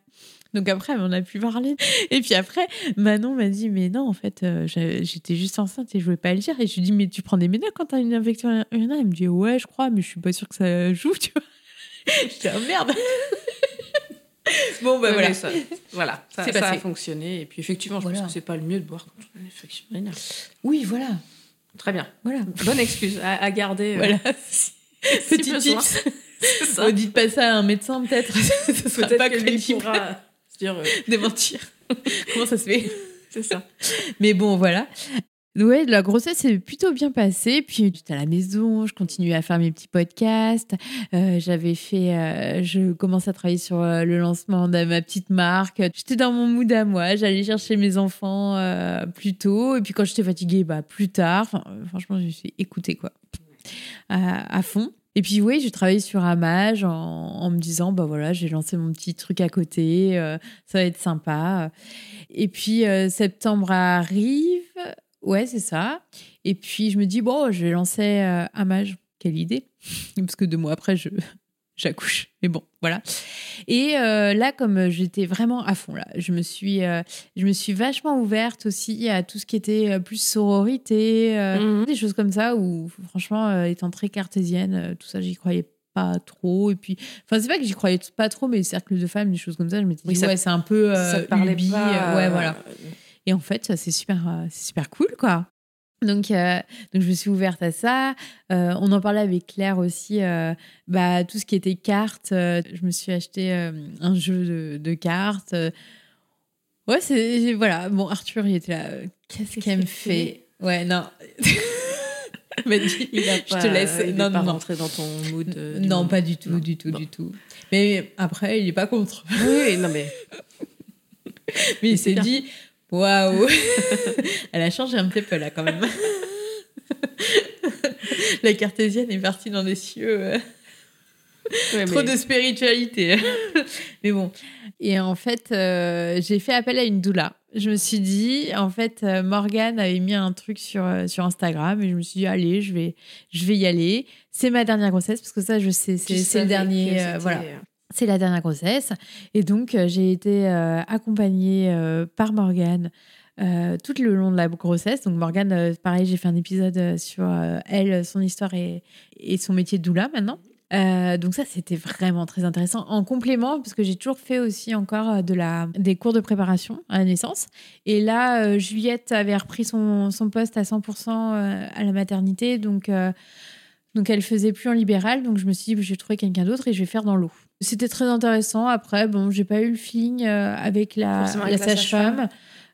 Donc après, on a pu parler. Et puis après, Manon m'a dit, mais non, en fait, euh, j'étais juste enceinte et je voulais pas le dire. Et je lui dis, mais tu prends des médocs quand t'as une infection urinaire Elle me dit, ouais, je crois, mais je suis pas sûre que ça joue, tu vois. J'étais, ah merde. bon, bah Ouais, voilà. ça- voilà, ça, a fonctionné. Et puis effectivement, je Voilà. pense que c'est pas le mieux de boire quand on a une infection urinaire. Oui, voilà. Très bien. Voilà. Bonne excuse à, à garder. euh, Voilà. si Petit besoin. tips. Ne dites pas ça à un médecin, peut-être. Peut-être pas que lui pourra dire. euh, de mentir. Comment ça se fait c'est ça. Mais bon, voilà. Ouais, la grossesse s'est plutôt bien passée. Puis j'étais à la maison, je continuais à faire mes petits podcasts. Euh, J'avais fait, euh, je commençais à travailler sur euh, le lancement de ma petite marque. J'étais dans mon mood à moi. J'allais chercher mes enfants plus tôt. Et puis quand j'étais fatiguée, bah plus tard. Enfin, franchement, je me suis écoutée quoi, à, à fond. Et puis oui, j'ai travaillé sur Amage en, me disant, bah voilà, j'ai lancé mon petit truc à côté, euh, ça va être sympa. Et puis euh, septembre arrive, ouais, c'est ça. Et puis je me dis, bon, je vais lancer euh, Amage. Quelle idée Parce que deux mois après, je j'accouche. Mais bon, voilà. Et euh, là, comme j'étais vraiment à fond, là, je me suis, euh, je me suis vachement ouverte aussi à tout ce qui était euh, plus sororité, Mhm. des choses comme ça. Où franchement, étant très cartésienne, tout ça, j'y croyais pas trop. Et puis, enfin, c'est pas que j'y croyais pas trop, mais cercle de femmes, des choses comme ça, je m'étais Oui, dit, ça- ouais, c'est un peu ça te parlait pas. ouais, voilà. Et en fait, ça, c'est super, c'est super cool, quoi. Donc, euh, donc, je me suis ouverte à ça. Euh, on en parlait avec Claire aussi. euh, bah, tout ce qui était cartes. je me suis acheté un jeu de, de cartes. Ouais, c'est. Voilà. Bon, Arthur, il était là. Qu'est-ce qu'elle me fait? Ouais, non. Il m'a dit, Il a je te laisse. il Non, pas non, non. rentré dans ton mood. Non, pas du tout, Non. du tout, Bon. du tout. Mais après, il est pas contre. Oui, non mais. Mais il c'est s'est dit, waouh, elle a changé un petit peu là quand même. La cartésienne est partie dans des cieux. euh, Ouais, Trop mais- de spiritualité. Mais bon. Et en fait, euh, j'ai fait appel à une doula. Je me suis dit, en fait, euh, Morgane avait mis un truc sur, sur Instagram et je me suis dit, allez, je vais, je vais y aller. C'est ma dernière grossesse parce que ça, je sais, c'est le dernier. euh, voilà. C'est la dernière grossesse. Et donc, euh, j'ai été euh, accompagnée euh, par Morgane tout le long de la grossesse. Donc, Morgane, pareil, j'ai fait un épisode sur elle, son histoire et, son métier de doula maintenant. Donc ça, c'était vraiment très intéressant. En complément, parce que j'ai toujours fait aussi encore de la, des cours de préparation à la naissance. Et là, Juliette avait repris son, son poste à 100% euh, à la maternité. Donc, donc elle faisait plus en libéral. Donc je me suis dit, je vais trouver quelqu'un d'autre et je vais faire dans l'eau. C'était très intéressant. Après, bon, j'ai pas eu le feeling euh, avec la, sage-femme.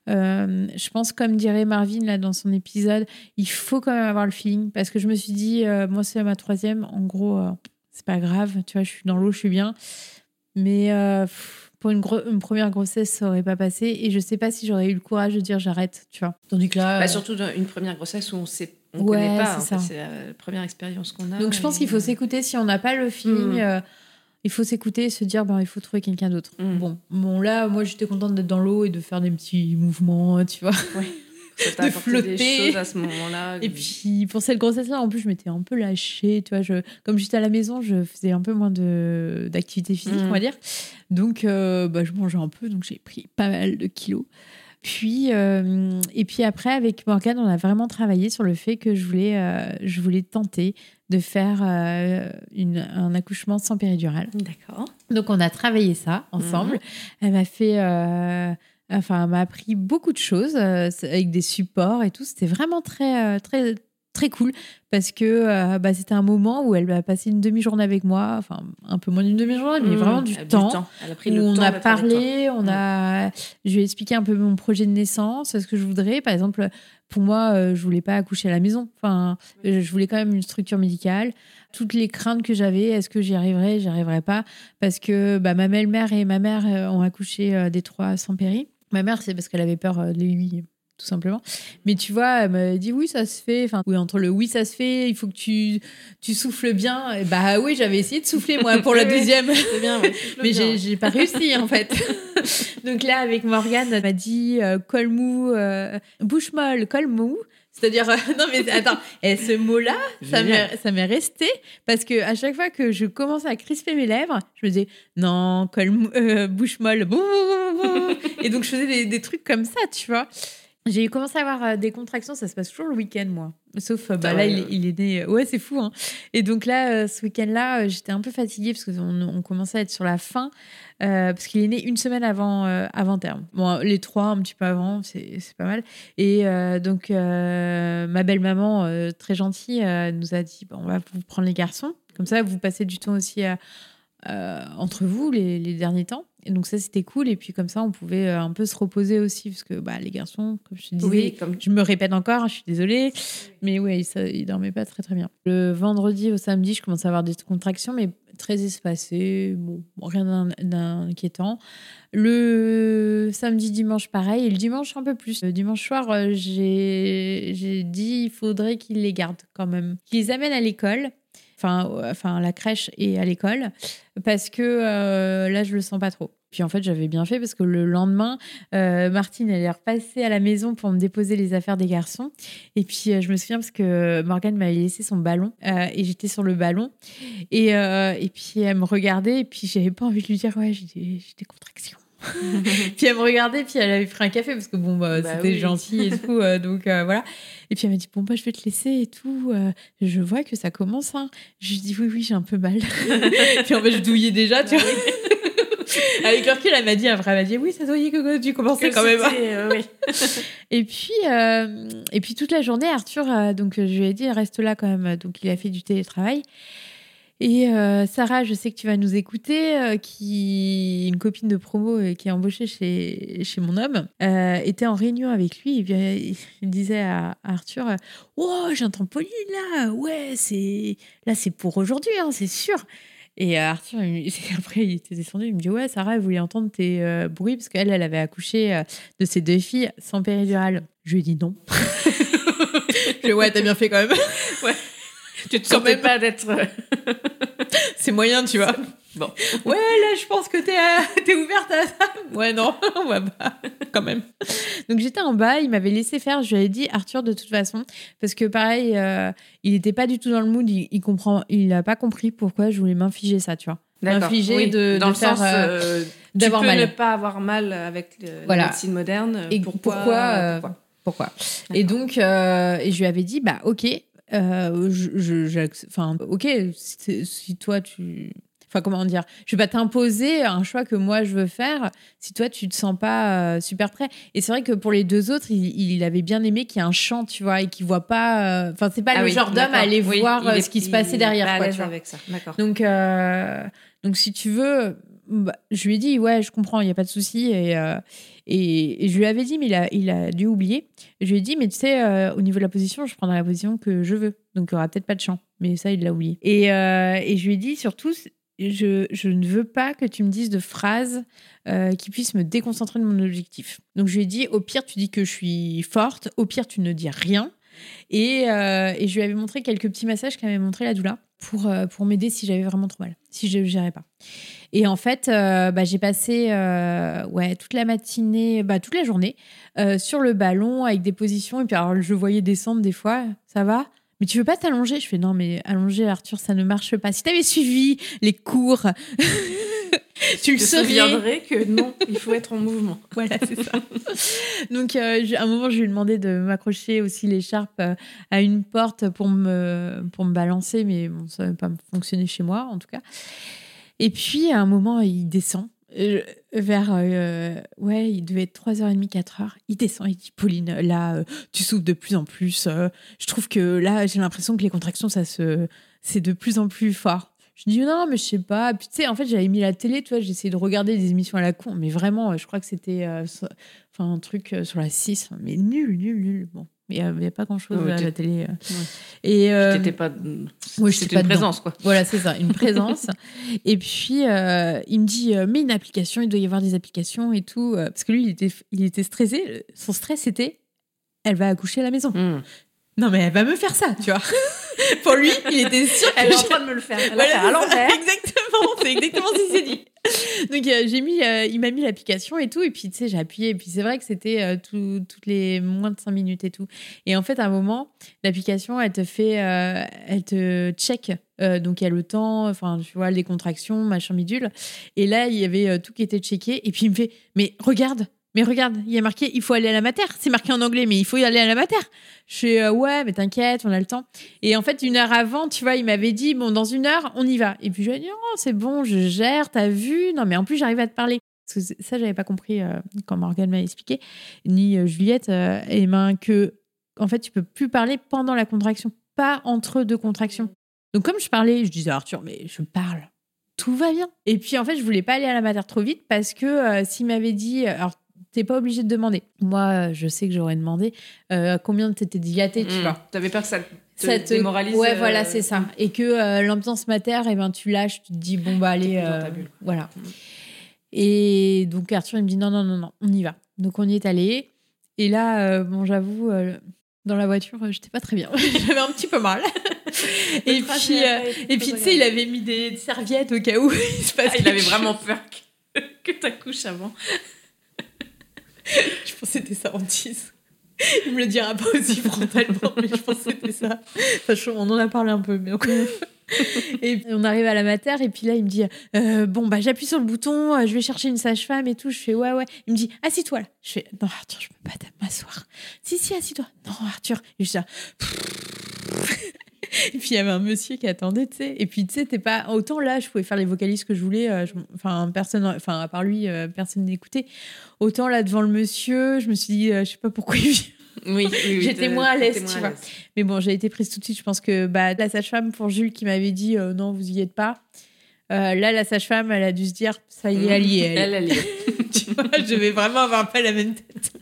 Euh, je pense, comme dirait Marvin là dans son épisode, il faut quand même avoir le feeling parce que je me suis dit, euh, moi c'est ma troisième, en gros, euh, c'est pas grave, tu vois, je suis dans l'eau, je suis bien. Mais euh, pour une, première grossesse, ça aurait pas passé et je sais pas si j'aurais eu le courage de dire j'arrête, tu vois. Tandis que là, Bah, surtout dans une première grossesse où on sait, on Ouais, connaît pas. c'est la première expérience qu'on a. donc je pense et- qu'il faut s'écouter si on n'a pas le feeling. Mm. Il faut s'écouter et se dire, ben, il faut trouver quelqu'un d'autre. Mm. Bon, bon, là, moi, j'étais contente d'être dans l'eau et de faire des petits mouvements, tu vois. T'a de flotter. des choses à ce moment-là. Et puis pour cette grossesse-là, en plus, je m'étais un peu lâchée, tu vois. Je, comme j'étais à la maison, je faisais un peu moins de d'activité physique, on va dire. Donc, euh, bah, je mangeais un peu, donc j'ai pris pas mal de kilos. Puis, euh, et puis après, avec Morgane, on a vraiment travaillé sur le fait que je voulais, euh, je voulais tenter de faire euh, une, un accouchement sans péridurale. D'accord. Donc on a travaillé ça ensemble. Elle m'a fait, euh, enfin, elle m'a appris beaucoup de choses euh, avec des supports et tout. C'était vraiment très, euh, très, très cool parce que euh, bah, c'était un moment où elle a passé une demi-journée avec moi, enfin un peu moins d'une demi-journée, mais Mmh, vraiment du temps. Elle a pris Où le on a parlé, on Mm. a, je lui ai expliqué un peu mon projet de naissance, ce que je voudrais. Par exemple, pour moi, euh, je voulais pas accoucher à la maison. Enfin, je voulais quand même une structure médicale. Toutes les craintes que j'avais, est-ce que j'y arriverais, j'y arriverais pas, parce que bah, ma belle-mère et ma mère euh, ont accouché euh, des trois sans péri. Ma mère, c'est parce qu'elle avait peur de l'aiguille tout simplement. Mais tu vois, elle m'a dit oui, ça se fait. Enfin, oui, entre le oui, ça se fait, il faut que tu, tu souffles bien. Et bah oui, j'avais essayé de souffler moi pour la deuxième. C'est bien, ouais. Mais j'ai j'ai pas réussi en fait. Donc là, avec Morgane, elle m'a dit euh, col mou, euh, bouche molle, col mou. C'est-à-dire, euh, non mais attends, et ce mot-là, ça m'est ça m'est resté parce que à chaque fois que je commençais à crisper mes lèvres, je me disais non, col mou, euh, bouche molle, bouh, bouh, bouh. et donc je faisais des, des trucs comme ça, tu vois. J'ai commencé à avoir euh, des contractions, ça se passe toujours le week-end, moi. Sauf, euh, bah, Ah là, il, est- ouais. il est né. Ouais, c'est fou. Hein. Et donc là, euh, ce week-end-là, euh, j'étais un peu fatiguée parce qu'on on commençait à être sur la fin, euh, parce qu'il est né une semaine avant, euh, avant terme. Bon, les trois un petit peu avant, c'est pas mal. Et euh, donc, euh, ma belle-maman, euh, très gentille, euh, nous a dit bon, on va vous prendre les garçons. Comme ça, vous passez du temps aussi euh, entre vous les, les derniers temps. Et donc, ça, c'était cool. Et puis, comme ça, on pouvait euh, un peu se reposer aussi, parce que bah, les garçons, comme je te disais, Oui, comme je me répète encore, hein, je suis désolée, mais oui, ça, il dormait pas très très bien. Le vendredi au samedi, je commence à avoir des contractions, mais très espacées, bon, rien d'in- d'inquiétant. Le samedi, dimanche, pareil, et le dimanche un peu plus. Le dimanche soir, euh, j'ai j'ai dit il faudrait qu'ils les gardent quand même, qu'ils les amènent à l'école. Enfin, euh, enfin, à la crèche et à l'école, parce que euh, là, je le sens pas trop. Puis en fait, j'avais bien fait parce que le lendemain, euh, Martine, elle est repassée à la maison pour me déposer les affaires des garçons. Et puis, je me souviens parce que Morgane m'avait laissé son ballon et j'étais sur le ballon. Et, et puis, elle me regardait et puis, j'avais pas envie de lui dire, ouais, j'ai des contractions. puis, elle me regardait puis elle avait pris un café parce que bon, bah, Bah c'était oui. gentil et tout. euh, donc, euh, voilà. Et puis, elle m'a dit, bon, bah, je vais te laisser et tout. euh, je vois que ça commence. Hein. Je lui dis, oui, oui, j'ai un peu mal. puis, en fait, je douillais déjà, tu vois. Avec le recul, elle m'a dit, après, elle m'a dit, oui, ça voyait que tu commençais quand même. Euh, oui. Et puis, et puis toute la journée, Arthur, donc je lui ai dit reste là quand même. Donc il a fait du télétravail. Et euh, Sarah, je sais que tu vas nous écouter, euh, qui une copine de promo euh, qui est embauchée chez chez mon homme, était en réunion avec lui. Et il disait à à Arthur "Oh, j'entends Pauline là, ouais, c'est là c'est pour aujourd'hui, hein, c'est sûr." Et Arthur, il- après, il était descendu, il me dit Ouais, Sarah, elle voulait entendre tes bruits, parce qu'elle, elle avait accouché de ses deux filles sans péridurale. Je lui ai dit non. je lui ai dit, Ouais, t'as bien fait quand même. Tu te sentais pas d'être. euh, C'est moyen, tu vois. Bon. Ouais, là, je pense que t'es euh, t'es ouverte à ça. Ouais, non, ouais, bah, quand même. Donc j'étais en bas, il m'avait laissé faire. Je lui avais dit Arthur de toute façon, parce que pareil, euh, il n'était pas du tout dans le mood. Il, il comprend, il n'a pas compris pourquoi je voulais m'infliger ça, tu vois. D'accord. M'infliger Oui, de, dans de le faire, sens euh, d'avoir tu peux mal. ne pas avoir mal avec le, Voilà. la médecine moderne. Et pourquoi, pourquoi, pourquoi? pourquoi? Et donc, et je lui avais dit, bah, ok, euh, je, enfin, ok, si, si toi tu, enfin, comment dire, je vais pas t'imposer un choix que moi je veux faire si toi tu te sens pas euh, super prêt. Et c'est vrai que pour les deux autres, il, il avait bien aimé qu'il y ait un chant, tu vois, et qu'il voit pas, euh, enfin, c'est pas Ah le oui, genre d'homme à aller Oui, voir est- ce qui se passait derrière, pas quoi, l'aise tu vois. avec ça. Donc, euh, donc si tu veux, bah, je lui ai dit, ouais, je comprends, il n'y a pas de souci. Et, euh, et, et je lui avais dit, mais il a, il a dû oublier. Je lui ai dit, mais tu sais, euh, au niveau de la position, je prendrai la position que je veux. Donc, il n'y aura peut-être pas de chant. Mais ça, il l'a oublié. Et, euh, et je lui ai dit, surtout, je, je ne veux pas que tu me dises de phrases qui puissent me déconcentrer de mon objectif. Donc, je lui ai dit, au pire, tu dis que je suis forte. Au pire, tu ne dis rien. Et, et je lui avais montré quelques petits massages qu'avait montré la doula pour, pour m'aider si j'avais vraiment trop mal, si je gérais pas. Et en fait, euh, bah, j'ai passé euh, ouais, toute la matinée, bah, toute la journée sur le ballon avec des positions. Et puis alors, je voyais descendre des fois, ça va mais tu veux pas t'allonger? Je fais non, mais allonger, Arthur, ça ne marche pas. Si tu avais suivi les cours, tu le saurais. que non, il faut être en mouvement. Voilà, c'est ça. Donc, euh, à un moment, je lui ai demandé de m'accrocher aussi l'écharpe euh, à une porte pour me, pour me balancer, mais bon, ça n'a pas fonctionné chez moi, en tout cas. Et puis, à un moment, il descend euh, vers ouais il devait être 3h30 4h il descend il dit Pauline là tu souffres de plus en plus je trouve que là j'ai l'impression que les contractions ça se c'est de plus en plus fort je dis non, mais je sais pas. Puis tu sais, en fait, j'avais mis la télé, tu vois, j'essayais de regarder des émissions à la con, mais vraiment, je crois que c'était euh, enfin un truc euh, sur la 6, mais nul, nul, nul. Bon, il n'y avait pas grand chose à la télé. Euh. Et t'étais pas. C'était une présence, quoi. Voilà, c'est ça, une présence. et puis, il me dit, mais une application, il doit y avoir des applications et tout. parce que lui, il était, il était stressé. Son stress, c'était elle va accoucher à la maison. Hmm. Non, mais elle va me faire ça, tu vois. Pour lui, il était sûr Elle est en train de me le faire. Elle voilà, à l'envers. Exactement, c'est exactement ce qu'il s'est dit. Donc, euh, j'ai mis, euh, il m'a mis l'application et tout. Et puis, tu sais, j'ai appuyé. Et puis, c'est vrai que c'était euh, toutes les moins de 5 minutes et tout. Et en fait, à un moment, l'application, elle te fait, elle te check. donc, il y a le temps, enfin, tu vois, les contractions, machin bidule. Et là, il y avait tout qui était checké. Et puis, il me fait, mais regarde, mais regarde, il y a marqué il faut aller à la mater. C'est marqué en anglais, mais il faut y aller à la mater. Je suis euh, ouais, mais t'inquiète, on a le temps. Et en fait, une heure avant, tu vois, il m'avait dit bon, dans une heure, on y va. Et puis je lui ai dit oh, c'est bon, je gère, t'as vu? Non, mais en plus, j'arrive à te parler. Parce que ça, j'avais pas compris euh, quand Morgane m'a expliqué, ni euh, Juliette, et ben que en fait, tu peux plus parler pendant la contraction, pas entre deux contractions. Donc comme je parlais, je disais Arthur, mais je parle tout va bien. Et puis en fait, je voulais pas aller à la mater trop vite parce que s'il m'avait dit, alors t'es pas obligé de demander. Moi, je sais que j'aurais demandé euh, combien t'étais dilaté, tu mmh. vois. T'avais peur que ça te, démoralise Ouais, voilà, euh, c'est ça. Et que euh, l'ambiance mater, et eh ben, tu lâches, tu te dis, bon, bah, allez. voilà. Mmh. Et donc, Arthur, il me dit, non, non, non, non, on y va. Donc, on y est allé. Et là, bon, j'avoue, dans la voiture, j'étais pas très bien. J'avais un petit peu mal. et puis, et puis tu sais, il avait mis des serviettes au cas où il se ah, Il avait vraiment peur que, que t'accouches avant. Je pense que c'était ça en 10. Il me le dira pas aussi frontalement, mais je pense que c'était ça. Enfin, on en a parlé un peu, mais et on arrive à la mater et puis là il me dit euh, bon bah j'appuie sur le bouton euh, je vais chercher une sage-femme et tout. Je fais ouais ouais. Il me dit assis-toi là. Je fais non Arthur je peux pas m'asseoir si si assis-toi. Non Arthur. Et je dis et puis il y avait un monsieur qui attendait, tu sais. Et puis tu sais, t'es pas autant là, je pouvais faire les vocalises que je voulais. Euh, enfin, personne, enfin à part lui, euh, personne n'écoutait. Autant là devant le monsieur, je me suis dit, euh, je sais pas pourquoi il vient. Oui, j'étais moins à l'aise, tu vois. Mais bon, j'ai été prise tout de suite. Je pense que bah, la sage-femme pour Jules qui m'avait dit non, vous y êtes pas. là, la sage-femme, elle a dû se dire ça y est, elle y est. Elle, elle, elle tu vois, je vais vraiment avoir pas la même tête.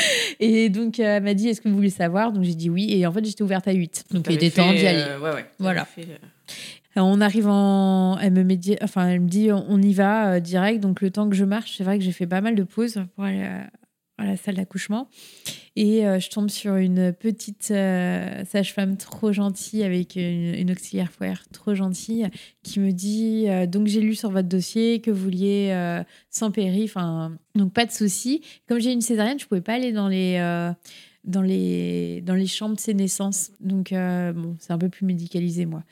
Et donc, euh, elle m'a dit Est-ce que vous voulez savoir? Donc, j'ai dit oui. Et en fait, j'étais ouverte à 8. Donc, il était temps d'y aller. Euh, ouais, ouais. Voilà. Euh, on arrive en. Elle me, dit... enfin, elle me dit On y va direct. Donc, le temps que je marche, c'est vrai que j'ai fait pas mal de pauses pour aller à la salle d'accouchement. Et euh, je tombe sur une petite euh, sage-femme trop gentille avec une, auxiliaire foire trop gentille qui me dit euh, donc j'ai lu sur votre dossier que vous vouliez sans péri, donc pas de souci. Comme j'ai une césarienne, je pouvais pas aller dans les dans les dans les chambres de ses naissances, donc bon c'est un peu plus médicalisé moi.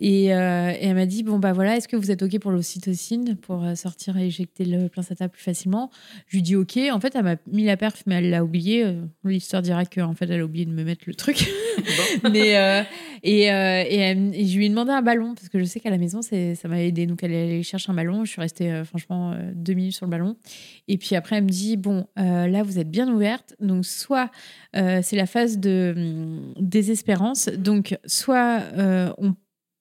Euh, et, elle m'a dit bon bah voilà, est-ce que vous êtes ok pour l'ocytocine pour euh, sortir et éjecter le placenta plus facilement? Je lui dis ok. En fait, elle m'a mis la perf, mais elle l'a oublié. Euh, l'histoire dira qu'en fait, elle a oublié de me mettre le truc. mais et, et, je lui ai demandé un ballon parce que je sais qu'à la maison, ça m'a aidé. Donc elle est allée chercher un ballon. Je suis restée franchement deux minutes sur le ballon. Et puis après, elle me dit bon là, vous êtes bien ouverte. Donc soit c'est la phase de hum, désespérance. Donc soit on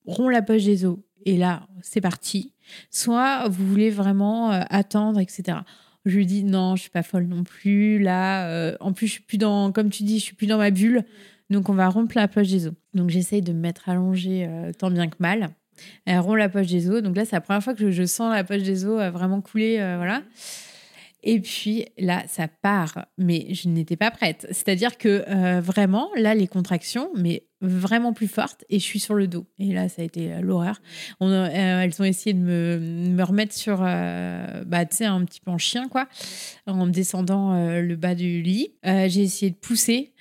rompt la poche des os et là, c'est parti. Soit vous voulez vraiment euh, attendre, etc. Je lui dis non, je suis pas folle non plus. Là, euh, en plus, je suis plus dans, comme tu dis, je suis plus dans ma bulle. Donc, on va rompre la poche des os. Donc, j'essaye de me mettre allongée euh, tant bien que mal. Elle rompt la poche des os. Donc là, c'est la première fois que je, sens la poche des os vraiment couler. voilà. Et puis là, ça part, mais je n'étais pas prête. C'est-à-dire que euh, vraiment, là, les contractions, mais vraiment plus fortes, et je suis sur le dos. Et là, ça a été euh, l'horreur. On euh, elles ont essayé de me, me remettre sur, bah, tu sais, un petit peu en chien, quoi, en descendant le bas du lit. J'ai essayé de pousser.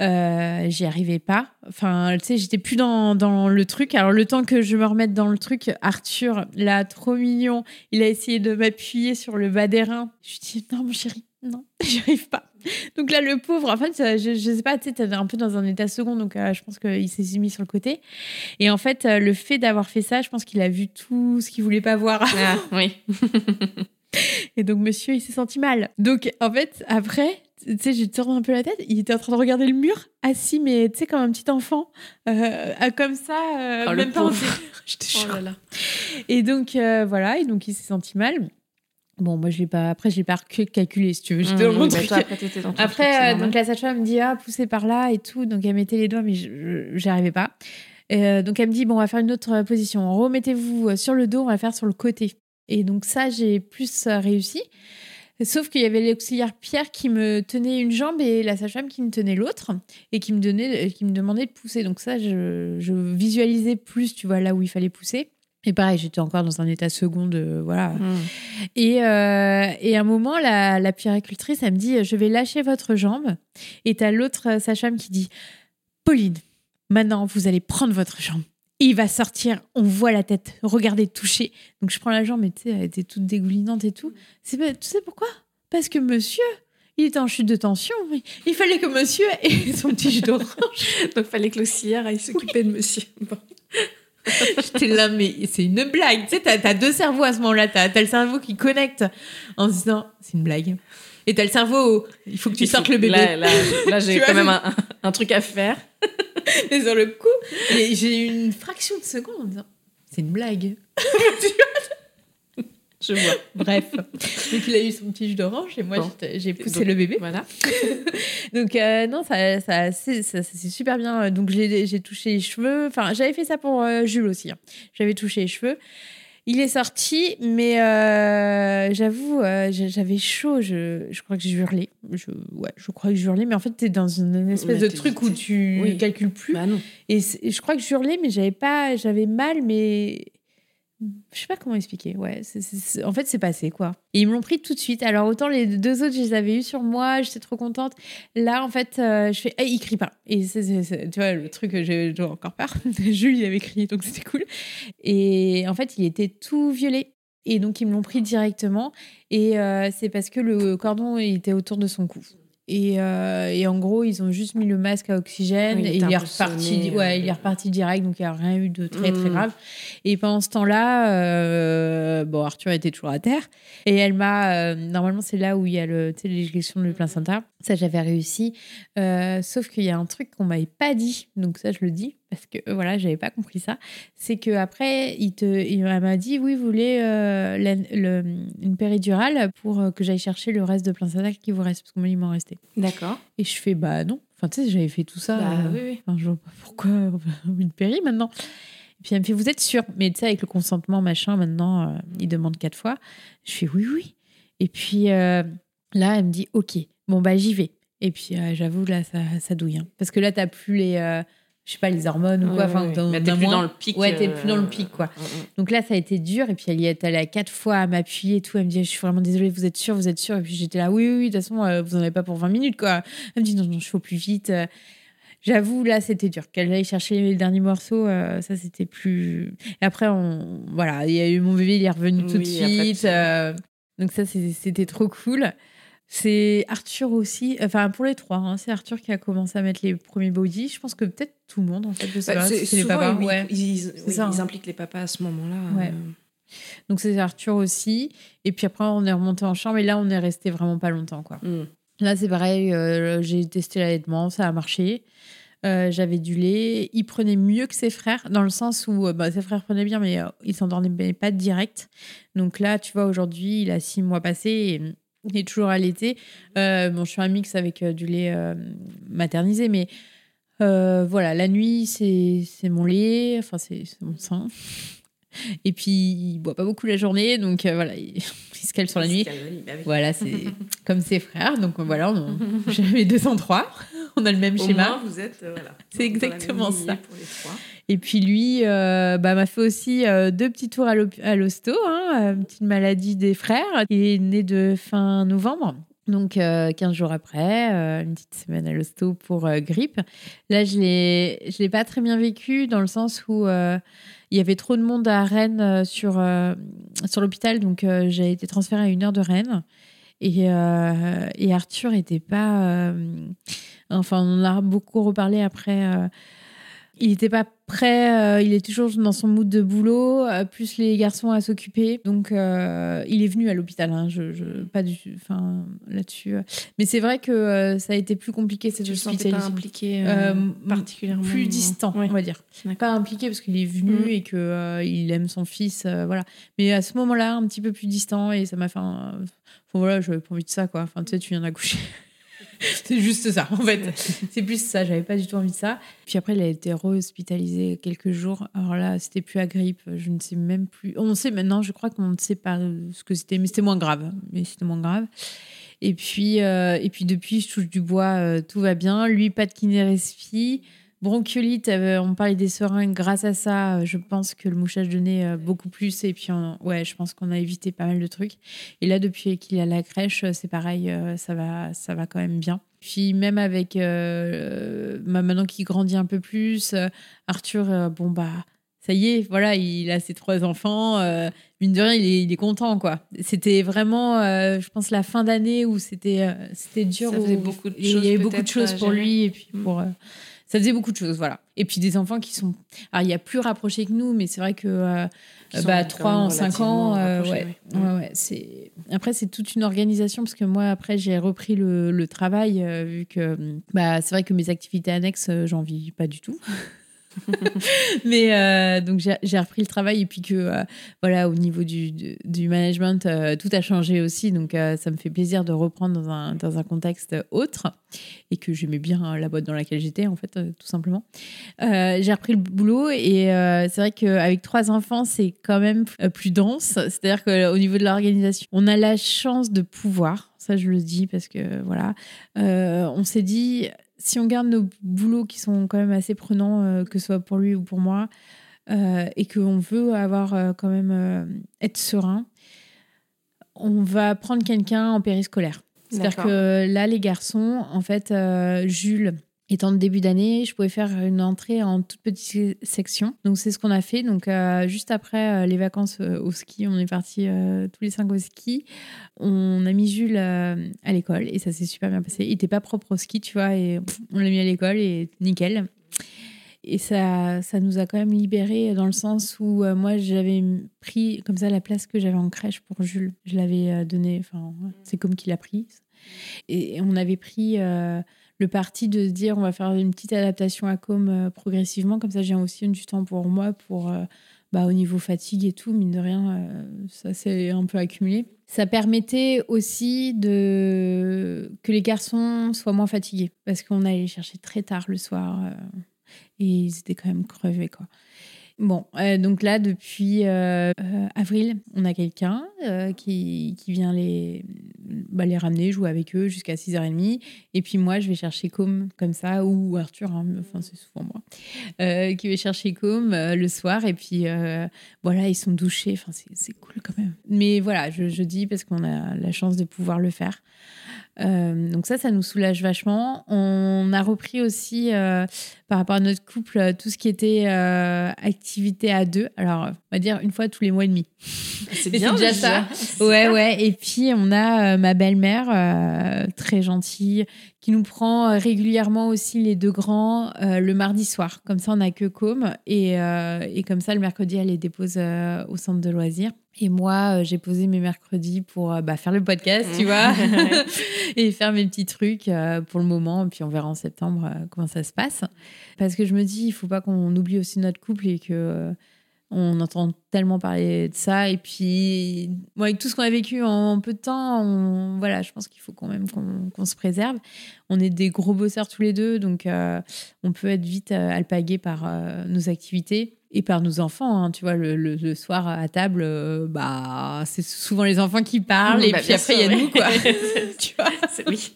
Euh, j'y arrivais pas. Enfin, tu sais, j'étais plus dans, dans le truc. Alors, le temps que je me remette dans le truc, Arthur, là, trop mignon, il a essayé de m'appuyer sur le bas des reins. Je lui dis, non, mon chéri, non, j'y arrive pas. Donc là, le pauvre, en fait, euh, je, je sais pas, tu sais, t'es un peu dans un état second, donc euh, je pense qu'il s'est mis sur le côté. Et en fait, euh, le fait d'avoir fait ça, je pense qu'il a vu tout ce qu'il voulait pas voir. Ah, oui. Et donc, monsieur, il s'est senti mal. Donc, en fait, après, tu sais, j'ai tourné un peu la tête. Il était en train de regarder le mur, assis, mais tu sais, comme un petit enfant, euh, comme ça, euh, Oh, le même pas. Je te Oh jure. là là. Et donc, euh, voilà, et donc, il s'est senti mal. Bon, moi, je l'ai pas. Après, je l'ai pas calculé, si tu veux. J'étais dans Mmh, mon truc. toi, après, t'étais dans ton c'est Après, euh, donc la sage-femme me dit ah poussez par là et tout, donc elle mettait les doigts mais je- je j'y arrivais pas. Donc elle me dit bon on va faire une autre position. Remettez-vous sur le dos, on va faire sur le côté. Et donc ça j'ai plus réussi. Sauf qu'il y avait l'auxiliaire Pierre qui me tenait une jambe et la sage-femme qui me tenait l'autre et qui me donnait, qui me demandait de pousser. Donc ça je, je visualisais plus tu vois là où il fallait pousser. Et pareil, j'étais encore dans un état second de voilà, Mmh. et, euh, et à un moment, la, la puéricultrice, elle me dit Je vais lâcher votre jambe. Et t'as l'autre euh, sage-femme qui dit Pauline, maintenant, vous allez prendre votre jambe. Il va sortir, on voit la tête, regardez, touchez. Donc je prends la jambe, et tu sais, elle était toute dégoulinante et tout. C'est pas- Tu sais pourquoi? Parce que monsieur, il était en chute de tension. Il- Il fallait que monsieur ait son petit jus d'orange. Donc, fallait que l'auxiliaire aille s'occuper de monsieur. Bon. J'étais là, mais c'est une blague. Tu sais, t'as as deux cerveaux à ce moment-là. T'as as le cerveau qui connecte en se disant c'est une blague. Et t'as le cerveau, il faut que tu sortes le bébé. Là, là, là, j'ai quand vois, même un, truc à faire. Et sur le coup, j'ai eu une fraction de seconde en me disant c'est une blague. Je vois. Bref. Donc il a eu son petit jus d'orange et moi Bon. j'ai poussé Donc, le bébé. Voilà. Donc euh, non, ça, ça, c'est- super bien. Donc j'ai j'ai touché les cheveux. Enfin, j'avais fait ça pour euh, Jules aussi. hein. J'avais touché les cheveux. Il est sorti, mais euh, j'avoue, euh, j'a- j'avais chaud. Je, je crois que j'ai hurlé. Je, ouais, je crois que j'ai hurlé. Mais en fait, t'es dans une espèce Mais de truc où tu oui. calcules plus. Bah non. Et, c'est- et je crois que je hurlais, mais j'avais pas, j'avais mal, mais je sais pas comment expliquer. Ouais, en fait, c'est passé quoi. Et ils me l'ont pris tout de suite. Alors autant les deux autres, je les avais eu sur moi, j'étais trop contente. Là, en fait, euh, je fais, hey, il crie pas. Et tu vois, le truc, j'ai encore peur. Jules, avait crié, donc c'était cool. Et en fait, il était tout violet. Et donc, ils me l'ont pris directement. Et euh, c'est parce que le cordon était autour de son cou. Et, euh, et en gros, ils ont juste mis le masque à oxygène Oui, et il est reparti. euh. ouais, il est reparti direct, donc il n'y a rien eu de très très Mm. grave. Et pendant ce temps-là, euh, bon, Arthur était toujours à terre. Et elle m'a. euh, normalement, c'est là où il y a l'éjection de placenta. Ça, j'avais réussi. Euh, sauf qu'il y a un truc qu'on m'avait pas dit. Donc, ça, je le dis parce que voilà, j'avais pas compris ça. C'est qu'après, il te, il, elle m'a dit Oui, vous voulez euh, la- le- une péridurale pour euh, que j'aille chercher le reste de placenta qui vous reste. Parce que moi, il m'en restait. D'accord. Et je fais Bah non. Enfin, tu sais, j'avais fait tout ça. Bah, euh, oui, oui. Enfin, je vois pas pourquoi une péri maintenant. Et puis elle me fait, vous êtes sûr Mais tu sais, avec le consentement, machin, maintenant, euh, il demande quatre fois. Je fais, oui, oui. Et puis là, elle me dit, ok, bon, bah j'y vais. Et puis j'avoue, là, ça, ça douille. hein. Parce que là, t'as plus les, je sais pas, les hormones ou quoi. Enfin. Bah, t'as t'es plus moins. dans le pic. Ouais, t'es euh, plus dans le pic, quoi. mm, mm. Donc là, ça a été dur. Et puis elle y est allée à quatre fois à m'appuyer et tout. Elle me dit, je suis vraiment désolée, vous êtes sûr, vous êtes sûr. Et puis j'étais là, oui, oui, oui, de toute façon, euh, vous en avez pas pour 20 minutes, quoi. Elle me dit, non, non, je au plus vite. Euh, J'avoue, là, c'était dur. Qu'elle aille chercher les derniers morceaux, euh, ça, c'était plus. Et après, on... voilà, il y a eu mon bébé, il est revenu tout de Oui, suite. euh, Donc, ça, c'était trop cool. C'est Arthur aussi, enfin pour les trois, hein, c'est Arthur qui a commencé à mettre les premiers body. Je pense que peut-être tout le monde en fait, sais Bah, pas, c'est- les papas. ouais. ils, oui, ça, ils hein. impliquent les papas à ce moment-là. Ouais. euh. Donc c'est Arthur aussi. Et puis après on est remonté en chambre et là on est resté vraiment pas longtemps quoi. Mm. Là c'est pareil, euh, j'ai testé l'allaitement, ça a marché. Euh, J'avais du lait. Il prenait mieux que ses frères, dans le sens où euh, bah, ses frères prenaient bien, mais euh, il s'endormait pas direct. Donc là, tu vois, aujourd'hui, il a six mois passés il est toujours allaité. Euh, bon, je suis un mix avec euh, du lait euh, maternisé, mais euh, voilà, la nuit, c'est mon lait, enfin, c'est mon sein. Et puis, il boit pas beaucoup la journée, donc euh, voilà, il, il se Pascal sur la nuit. Lamy, bah. Voilà, c'est comme ses frères. Donc voilà, on, j'avais 203. On a le même Au schéma. moins, vous êtes, euh, voilà. C'est exactement ça. Pour les trois. Et puis lui, euh, bah, m'a fait aussi euh, deux petits tours à l'hosto, hein, euh, petite maladie des frères. Il est né de fin novembre. Donc, euh, 15 jours après, euh, une petite semaine à l'hosto pour euh, grippe. Là, je ne l'ai pas très bien vécu dans le sens où euh, il y avait trop de monde à Rennes sur, sur l'hôpital. Donc, j'ai été transférée à une heure de Rennes. Et, et Arthur n'était pas. enfin, on en a beaucoup reparlé après. Il n'était pas prêt, euh, il est toujours dans son mood de boulot, euh, plus les garçons à s'occuper. Donc, euh, il est venu à l'hôpital, hein, je, je- pas du, enfin, là-dessus. Mais c'est vrai que ça a été plus compliqué cette sentais pas hospitalisation. impliqué particulièrement Plus distant, Ouais. on va dire. Pas impliqué parce qu'il est venu Mhm. et que il aime son fils, voilà. Mais à ce moment-là, un petit peu plus distant et ça m'a fait. un- Enfin, voilà, j'avais pas envie de ça, quoi. Enfin, tu sais, tu viens d'accoucher. c'est juste ça, en fait. C'est plus ça, j'avais pas du tout envie de ça. Puis après, il a été re-hospitalisé quelques jours. Alors là, c'était plus à grippe, je ne sais même plus. On sait maintenant, je crois qu'on ne sait pas ce que c'était, mais c'était moins grave. Mais c'était moins grave. Et puis, euh, et puis depuis, je touche du bois, euh, tout va bien. Lui, pas de kiné-respi. Bronchiolite, euh, on parlait des seringues. Grâce à ça, euh, je pense que le mouchage de nez, euh, beaucoup plus. Et puis, on- ouais, je pense qu'on a évité pas mal de trucs. Et là, depuis qu'il est à la crèche, c'est pareil, ça, va, ça va quand même bien. Puis même avec, euh, maintenant qu'il grandit un peu plus, Arthur, euh, bon, bah, ça y est, voilà, il a ses trois enfants. euh, mine de rien, il est, il est content, quoi. C'était vraiment, euh, je pense, la fin d'année où c'était c'était euh, c'était dur. Ça faisait où- beaucoup de il y choses avait beaucoup de choses pour lui et puis Mm. pour. Euh, ça faisait beaucoup de choses, voilà. Et puis des enfants qui sont. Alors, il y a plus rapprochés que nous, mais c'est vrai que euh, Qui sont bah, 3 en 5 ans, euh, ouais. Ouais, ouais, c'est... Après, c'est toute une organisation parce que moi, après, j'ai repris le, le travail euh, vu que bah, c'est vrai que mes activités annexes, euh, j'en vis pas du tout. Mais euh, donc, j'ai, repris le travail et puis que, euh, voilà, au niveau du, du, management, euh, tout a changé aussi. Donc, ça me fait plaisir de reprendre dans un, dans un contexte autre et que j'aimais bien la boîte dans laquelle j'étais, en fait, tout simplement. J'ai repris le boulot et c'est vrai qu'avec trois enfants, c'est quand même plus dense. C'est-à-dire qu'au niveau de l'organisation, on a la chance de pouvoir, ça je le dis parce que voilà, on s'est dit, si on garde nos boulots qui sont quand même assez prenants, euh, que ce soit pour lui ou pour moi, euh, et qu'on veut avoir euh, quand même euh, être serein, on va prendre quelqu'un en périscolaire. C'est-à-dire que là, les garçons, en fait, Jules, étant de début d'année, je pouvais faire une entrée en toute petite section. Donc, c'est ce qu'on a fait. Donc, euh, juste après euh, les vacances euh, au ski, on est partis euh, tous les cinq au ski. On a mis Jules à l'école et ça s'est super bien passé. Il n'était pas propre au ski, tu vois, et on l'a mis à l'école et nickel. Et ça, ça nous a quand même libérés dans le sens où moi, j'avais pris comme ça la place que j'avais en crèche pour Jules. Je l'avais euh, donné, enfin, c'est comme qu'il a pris. Et on avait pris le parti de se dire on va faire une petite adaptation à com euh, progressivement. Comme ça, j'ai aussi du temps pour moi, pour euh, bah, au niveau fatigue et tout. Mine de rien, euh, ça s'est un peu accumulé. Ça permettait aussi de que les garçons soient moins fatigués parce qu'on allait les chercher très tard le soir et ils étaient quand même crevés quoi. Bon, euh, donc là, depuis euh, euh, avril, on a quelqu'un qui, qui vient les, bah, les ramener, jouer avec eux jusqu'à 6h30. Et puis moi, je vais chercher Com comme ça, ou Arthur, hein, enfin c'est souvent moi, qui va chercher Com le soir. Et puis voilà, ils sont douchés, enfin c'est cool quand même. Mais voilà, je, je dis parce qu'on a la chance de pouvoir le faire. Euh, donc ça, ça nous soulage vachement. On a repris aussi, euh, par rapport à notre couple, euh, tout ce qui était euh, activité à deux. Alors, on va dire une fois tous les mois et demi. C'est bien déjà déjà. ça. Ouais, ouais. Et puis, on a ma belle-mère, très gentille, qui nous prend euh, régulièrement aussi les deux grands euh, le mardi soir. Comme ça, on n'a que com. Et, euh, et comme ça, le mercredi, elle les dépose euh, au centre de loisirs. Et moi, j'ai posé mes mercredis pour bah, faire le podcast, tu vois, et faire mes petits trucs pour le moment. Et puis, on verra en septembre comment ça se passe. Parce que je me dis, il faut pas qu'on oublie aussi notre couple et que. Euh, on entend tellement parler de ça. Et puis, moi, avec tout ce qu'on a vécu en peu de temps, on, voilà, je pense qu'il faut quand même qu'on se préserve. On est des gros bosseurs tous les deux, donc euh, on peut être vite euh, alpagué par euh, nos activités et par nos enfants. Hein. Tu vois, le, soir à table, bah, c'est souvent les enfants qui parlent, et bah, puis après, il y a nous, quoi. tu vois? Oui.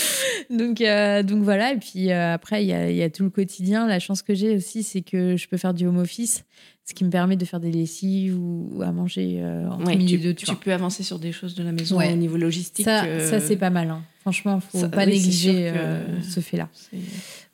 donc, euh, donc voilà. Et puis euh, après, il y a, y a, tout le quotidien. La chance que j'ai aussi, c'est que je peux faire du home office, ce qui me permet de faire des lessives ou, à manger euh, en milieu tu, de tu peux avancer sur des choses de la maison au niveau logistique. Ça, ça c'est pas mal. Hein. Franchement, faut pas négliger ce fait-là.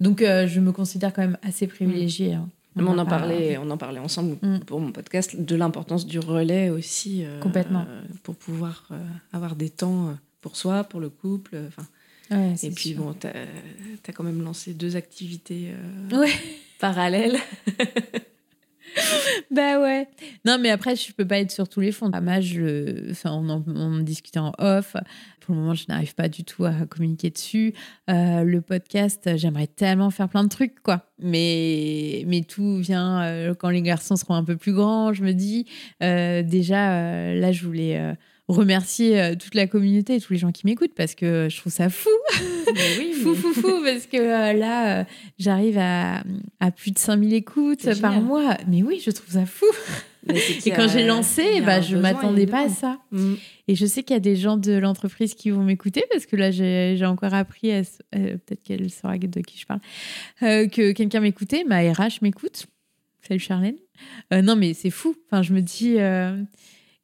Donc, je me considère quand même assez privilégiée. Hein. On, en parlait, on en parlait ensemble mm. pour mon podcast de l'importance du relais aussi. Complètement. pour pouvoir avoir des temps pour soi, pour le couple. Enfin, et puis bon, tu as, quand même lancé deux activités euh, parallèles. bah ouais. Non, mais après, je peux pas être sur tous les fonds. À je, enfin, on, en, on discutait en off. Pour le moment, je n'arrive pas du tout à communiquer dessus. Euh, le podcast, j'aimerais tellement faire plein de trucs, quoi. Mais, mais tout vient euh, quand les garçons seront un peu plus grands, je me dis. déjà, là, je voulais remercier euh, toute la communauté et tous les gens qui m'écoutent parce que je trouve ça fou. Oui, fou, fou, fou, parce que euh, là, euh, j'arrive à, à, plus de 5000 écoutes par mois. Mais oui, je trouve ça fou. Et quand j'ai lancé, bah, je m'attendais pas à ça. Mm. Et je sais qu'il y a des gens de l'entreprise qui vont m'écouter parce que là, j'ai encore appris, peut-être qu'elle saura de qui je parle, que quelqu'un m'écoutait. Ma RH m'écoute. Salut Charlène. non, mais c'est fou. Enfin, je me dis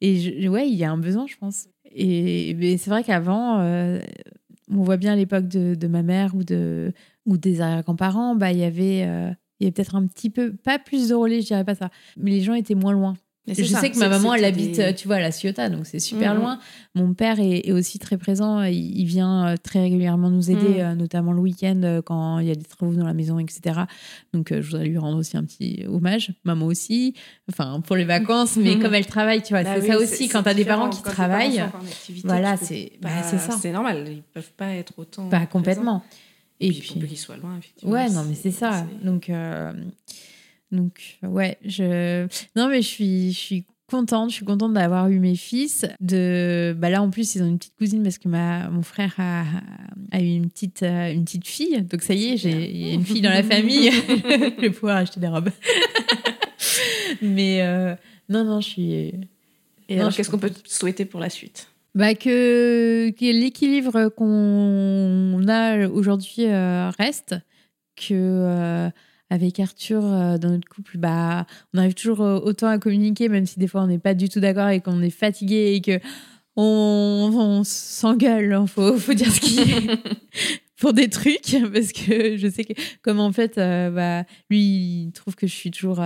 et ouais, il y a un besoin, je pense. Et c'est vrai qu'avant, euh, on voit bien l'époque de, ma mère ou, de, ou des arrière-grands-parents, bah, il y avait, euh, il y avait peut-être un petit peu, pas plus de relais, je dirais pas ça, mais les gens étaient moins loin. Je sais que ma maman, elle habite, tu vois, à La Ciotat, donc c'est super mm. loin. Mon père est, aussi très présent. Il, vient euh, très régulièrement nous aider, euh, notamment le week-end euh, quand il y a des travaux dans la maison, etc. Donc, je voudrais lui rendre aussi un petit hommage. Maman aussi, enfin, pour les vacances, mais comme elle travaille, tu vois, bah c'est ça aussi. Quand tu as des parents qui travaillent, voilà, c'est bah, ça. C'est normal, ils peuvent pas être autant. Pas complètement. Et, puis, puis, qu'ils soient loin, effectivement. Ouais, non, mais c'est ça. Donc. Donc, ouais, je. Non, mais je suis, je suis contente. Je suis contente d'avoir eu mes fils. De... Bah là, en plus, ils ont une petite cousine parce que ma... mon frère a, a eu une petite, euh, une petite fille. Donc, ça y est, j'ai une fille dans la famille. je vais pouvoir acheter des robes. mais euh, non, non, je suis. Et alors, qu'est-ce qu'on peut souhaiter pour la suite? Bah que, que l'équilibre qu'on a aujourd'hui euh, reste, que avec Arthur euh, dans notre couple, bah, on arrive toujours euh, autant à communiquer, même si des fois on n'est pas du tout d'accord et qu'on est fatigué et que on, s'engueule. Il hein, faut, faut dire ce qui est pour des trucs parce que je sais que comme en fait, euh, bah, lui, il trouve que je suis toujours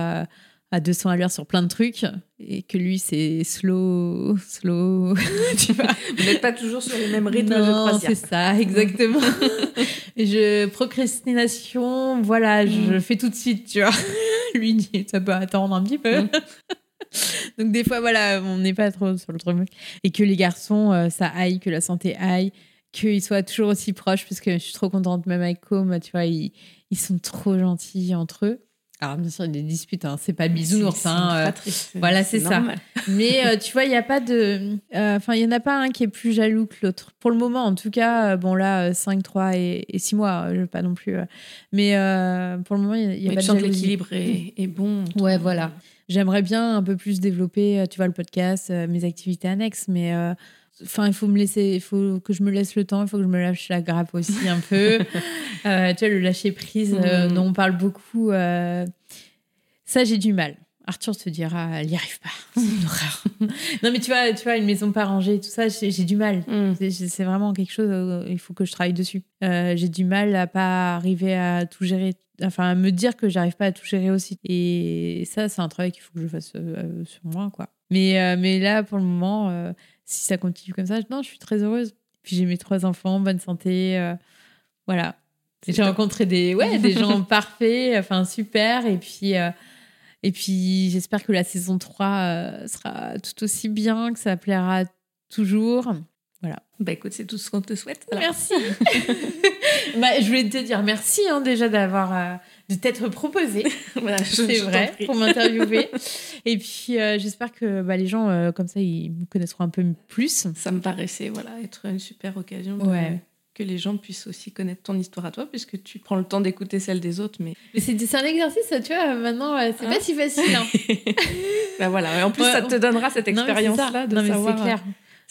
à, à 200 à l'heure sur plein de trucs et que lui c'est slow slow tu vois. Vous n'êtes pas toujours sur les mêmes rythmes non c'est ça exactement. Je procrastination voilà je mm. fais tout de suite tu vois. Lui dit ça peut attendre un petit peu. Mm. donc des fois voilà on n'est pas trop sur le truc. Et que les garçons euh, ça aille que la santé aille qu'ils soient toujours aussi proches parce que je suis trop contente même avec Com tu vois ils, ils sont trop gentils entre eux alors, bien sûr, il y a des disputes, hein. c'est pas bisounours. Hein, euh, voilà, c'est ça. Mais euh, tu vois, il n'y a pas de. Euh, enfin, il n'y en a pas un qui est plus jaloux que l'autre. Pour le moment, en tout cas, bon, là, 5, 3 et, 6 mois, je veux pas non plus. mais pour le moment, il n'y a, pas de jalousie. l'équilibre est, est, bon. Ouais, voilà. J'aimerais bien un peu plus développer, tu vois, le podcast, mes activités annexes, mais Enfin, il faut me laisser, il faut que je me laisse le temps, il faut que je me lâche la grappe aussi un peu. Euh, tu vois, le lâcher prise euh, mm. dont on parle beaucoup, euh, ça j'ai du mal. Arthur te dira, elle n'y arrive pas, c'est une horreur. non, mais tu vois, tu vois, une maison pas rangée, tout ça, j'ai du mal. Mm. C'est vraiment quelque chose, il faut que je travaille dessus. j'ai du mal à pas arriver à tout gérer, enfin à me dire que j'arrive pas à tout gérer aussi. Et ça, c'est un travail qu'il faut que je fasse sur moi, quoi. Mais, mais là, pour le moment, si ça continue comme ça, non, je suis très heureuse. Puis j'ai mes trois enfants, bonne santé. Euh, voilà. J'ai rencontré des, ouais, des gens parfaits, enfin super. Et puis, euh, et puis j'espère que la saison 3 euh, sera tout aussi bien, que ça plaira toujours. Voilà. Bah écoute, c'est tout ce qu'on te souhaite. Merci. bah, je voulais te dire merci hein, déjà d'avoir de t'être proposé. Voilà, C'est vrai pour m'interviewer. Et puis euh, j'espère que bah, les gens euh, comme ça ils me connaîtront un peu plus. Ça me paraissait voilà, être une super occasion de- Ouais. que les gens puissent aussi connaître ton histoire à toi, puisque tu prends le temps d'écouter celle des autres. Mais Mais c'est c'est un exercice, tu vois. Maintenant, euh, c'est Hein pas si facile. hein. bah voilà, et en plus, Ouais, ça te donnera cette expérience-là de Non, mais savoir c'est clair.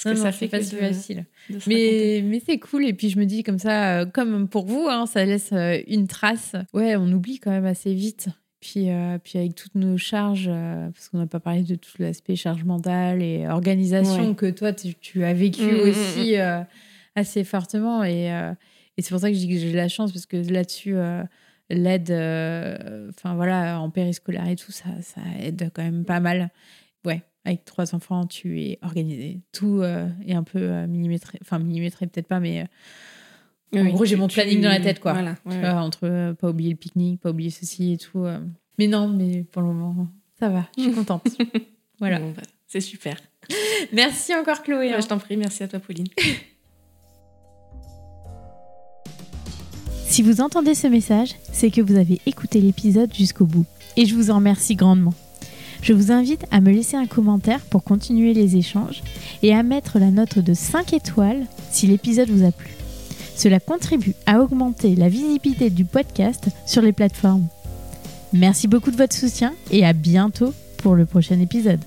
Euh, ce que Non, ça non, fait pas si facile. Mais, mais c'est cool. Et puis je me dis comme ça, euh, comme pour vous, hein, ça laisse euh, une trace. Ouais, on oublie quand même assez vite. Puis, euh, puis avec toutes nos charges, euh, parce qu'on n'a pas parlé de tout l'aspect charge mentale et organisation Ouais. que toi, tu, tu as vécu Mm, mm, aussi euh, assez fortement. Et, et c'est pour ça que je dis que j'ai de la chance, parce que là-dessus, l'aide, enfin voilà, en périscolaire et tout, ça, ça aide quand même pas mal. Ouais, avec trois enfants, tu es organisé. Tout euh, est un peu euh, millimétré, enfin millimétré peut-être pas, mais euh, en Oui, gros, j'ai mon tu- planning dans la tête, quoi. Voilà, ouais, tu ouais. vois, entre euh, pas oublier le pique-nique, pas oublier ceci et tout. euh. Mais non, mais pour le moment, ça va, je suis contente. voilà. Bon, bah, c'est super. Merci encore, Chloé. Ouais, hein. je t'en prie, merci à toi, Pauline. Si vous entendez ce message, c'est que vous avez écouté l'épisode jusqu'au bout. Et je vous en remercie grandement. Je vous invite à me laisser un commentaire pour continuer les échanges et à mettre la note de 5 étoiles si l'épisode vous a plu. Cela contribue à augmenter la visibilité du podcast sur les plateformes. Merci beaucoup de votre soutien et à bientôt pour le prochain épisode.